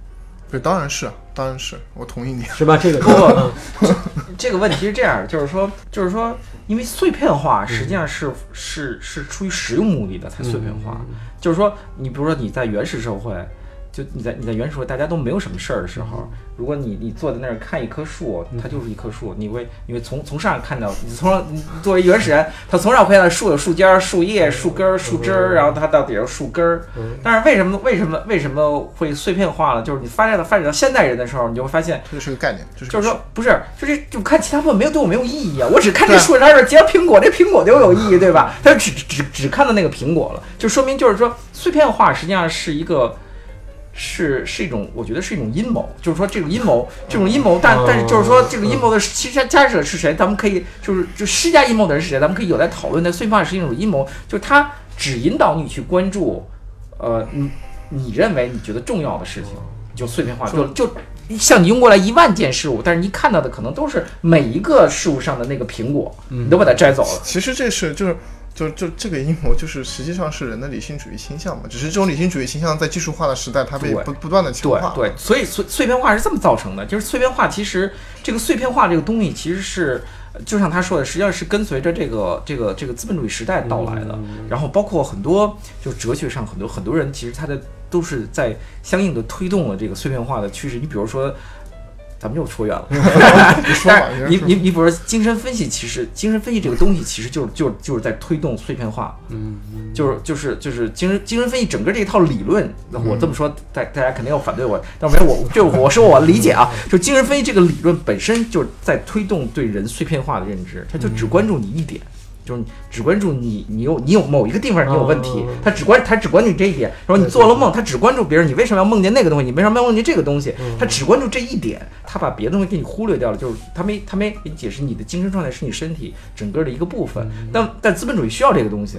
对，当然是，当然是我同意你，是吧？这个 不，这个问题是这样，就是说，就是说，因为碎片化实际上是是是出于实用目的的才碎片化。就是说，你比如说你在原始社会，就你在你在原始社会，大家都没有什么事儿的时候，如果你你坐在那儿看一棵树，它就是一棵树，你会你会从从上看到，你 从你作为原始人，他从上看到树有树尖、树叶、树根、树枝儿，然后它到底下树根儿。但是为什么为什么为什么会碎片化了？就是你发展到发展到现代人的时候，你就会发现，这是个概念，就是说不是，就是就看其他部分没有对我没有意义啊，我只看这树上这结了苹果，这苹果就有意义，对吧？他就只只只看到那个苹果了，就说明就是说碎片化实际上是一个。是是一种，我觉得是一种阴谋，就是说这种阴谋，这种阴谋，但但是就是说这个阴谋的其实加者是谁？咱们可以就是就施加阴谋的人是谁？咱们可以有在讨论。但碎片化是一种阴谋，就是它只引导你去关注，呃，你你认为你觉得重要的事情，就碎片化，就就像你拥过来一万件事物，但是你看到的可能都是每一个事物上的那个苹果，你都把它摘走了。其实这是就是。就就这个阴谋，就是实际上是人的理性主义倾向嘛，只是这种理性主义倾向在技术化的时代，它被不不断的强化。对对，所以碎碎片化是这么造成的，就是碎片化其实这个碎片化这个东西其实是，就像他说的，实际上是跟随着这个这个这个资本主义时代到来的。然后包括很多就哲学上很多很多人其实他的都是在相应的推动了这个碎片化的趋势。你比如说。咱们又说远了。你你你比如说精神分析，其实精神分析这个东西，其实就是就是就是在推动碎片化。嗯，就是就是就是精神精神分析整个这一套理论，我这么说，大大家肯定要反对我，但没有我就我说我理解啊，就精神分析这个理论本身就是在推动对人碎片化的认知，它就只关注你一点。就是只关注你，你有你有某一个地方你有问题，他只关他只关注这一点。说你做了梦，他只关注别人，你为什么要梦见那个东西？你为什么要梦见这个东西？他只关注这一点，他把别的东西给你忽略掉了。就是他没他没给你解释你的精神状态是你身体整个的一个部分。但但资本主义需要这个东西。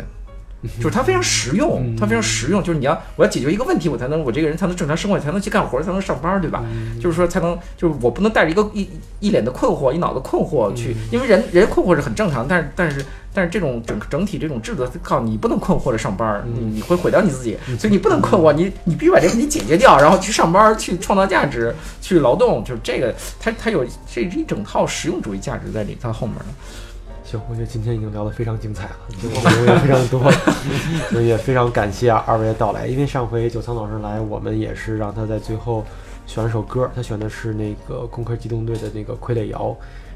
就是它非常实用，它非常实用。就是你要我要解决一个问题，我才能我这个人才能正常生活，才能去干活，才能上班，对吧？就是说才能，就是我不能带着一个一一脸的困惑，一脑子困惑去，因为人人困惑是很正常。但是但是但是这种整整体这种制度靠你不能困惑着上班，你你会毁掉你自己，所以你不能困惑，你你必须把这个问题解决掉，然后去上班，去创造价值，去劳动。就是这个，它它有这一整套实用主义价值在里它后面的。行，我觉得今天已经聊得非常精彩了，内容也非常多，所以也非常感谢二位的到来。因为上回九仓老师来，我们也是让他在最后选了首歌，他选的是那个《攻壳机动队》的那个《傀儡摇》。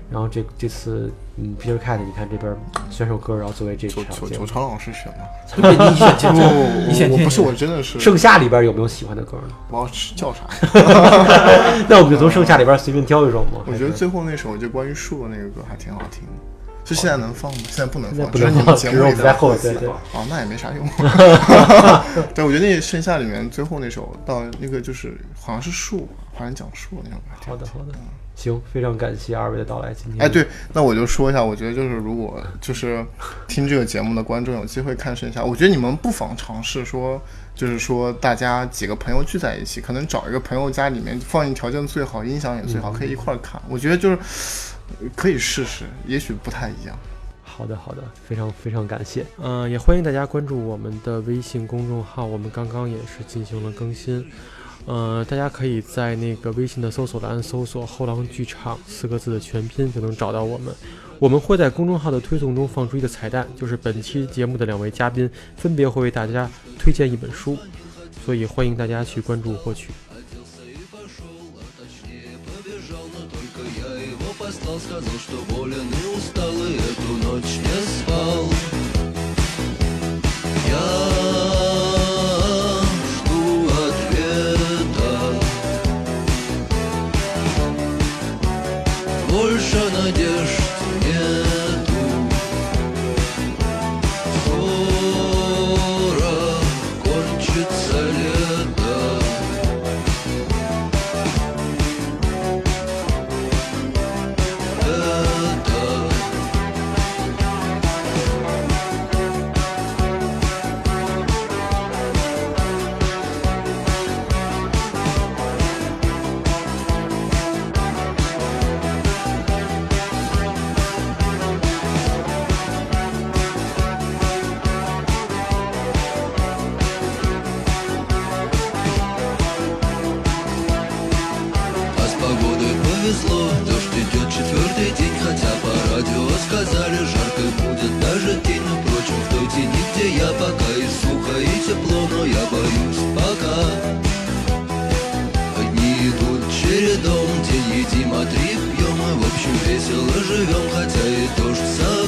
然后这这次，嗯，Peter Cat，你看这边选首歌，然后作为这场九九仓老师选吗？你选，你选，我不是，我真的是。盛夏里边有没有喜欢的歌呢？我要叫啥？那我们就从盛夏里边随便挑一首嘛。我觉得最后那首就关于树的那个歌还挺好听的。是现在能放吗？现在不能放，不能放。节目里在后对对。哦，那也没啥用。对，我觉得那盛夏里面最后那首到那个就是好像是树，好像讲树那首。好的好的，行，非常感谢二位的到来。今天哎，对，那我就说一下，我觉得就是如果就是听这个节目的观众有机会看盛夏，我觉得你们不妨尝试说，就是说大家几个朋友聚在一起，可能找一个朋友家里面放映条件最好，音响也最好，可以一块儿看。我觉得就是。可以试试，也许不太一样。好的，好的，非常非常感谢。嗯，也欢迎大家关注我们的微信公众号，我们刚刚也是进行了更新。呃，大家可以在那个微信的搜索栏搜索“后浪剧场”四个字的全拼，就能找到我们。我们会在公众号的推送中放出一个彩蛋，就是本期节目的两位嘉宾分别会为大家推荐一本书，所以欢迎大家去关注获取。Послал, сказал, что болен и устал И эту ночь не спал. Я тепло Но я боюсь пока. Одни идут чередом, день едим, а три пьем И в общем весело живем, хотя и дождь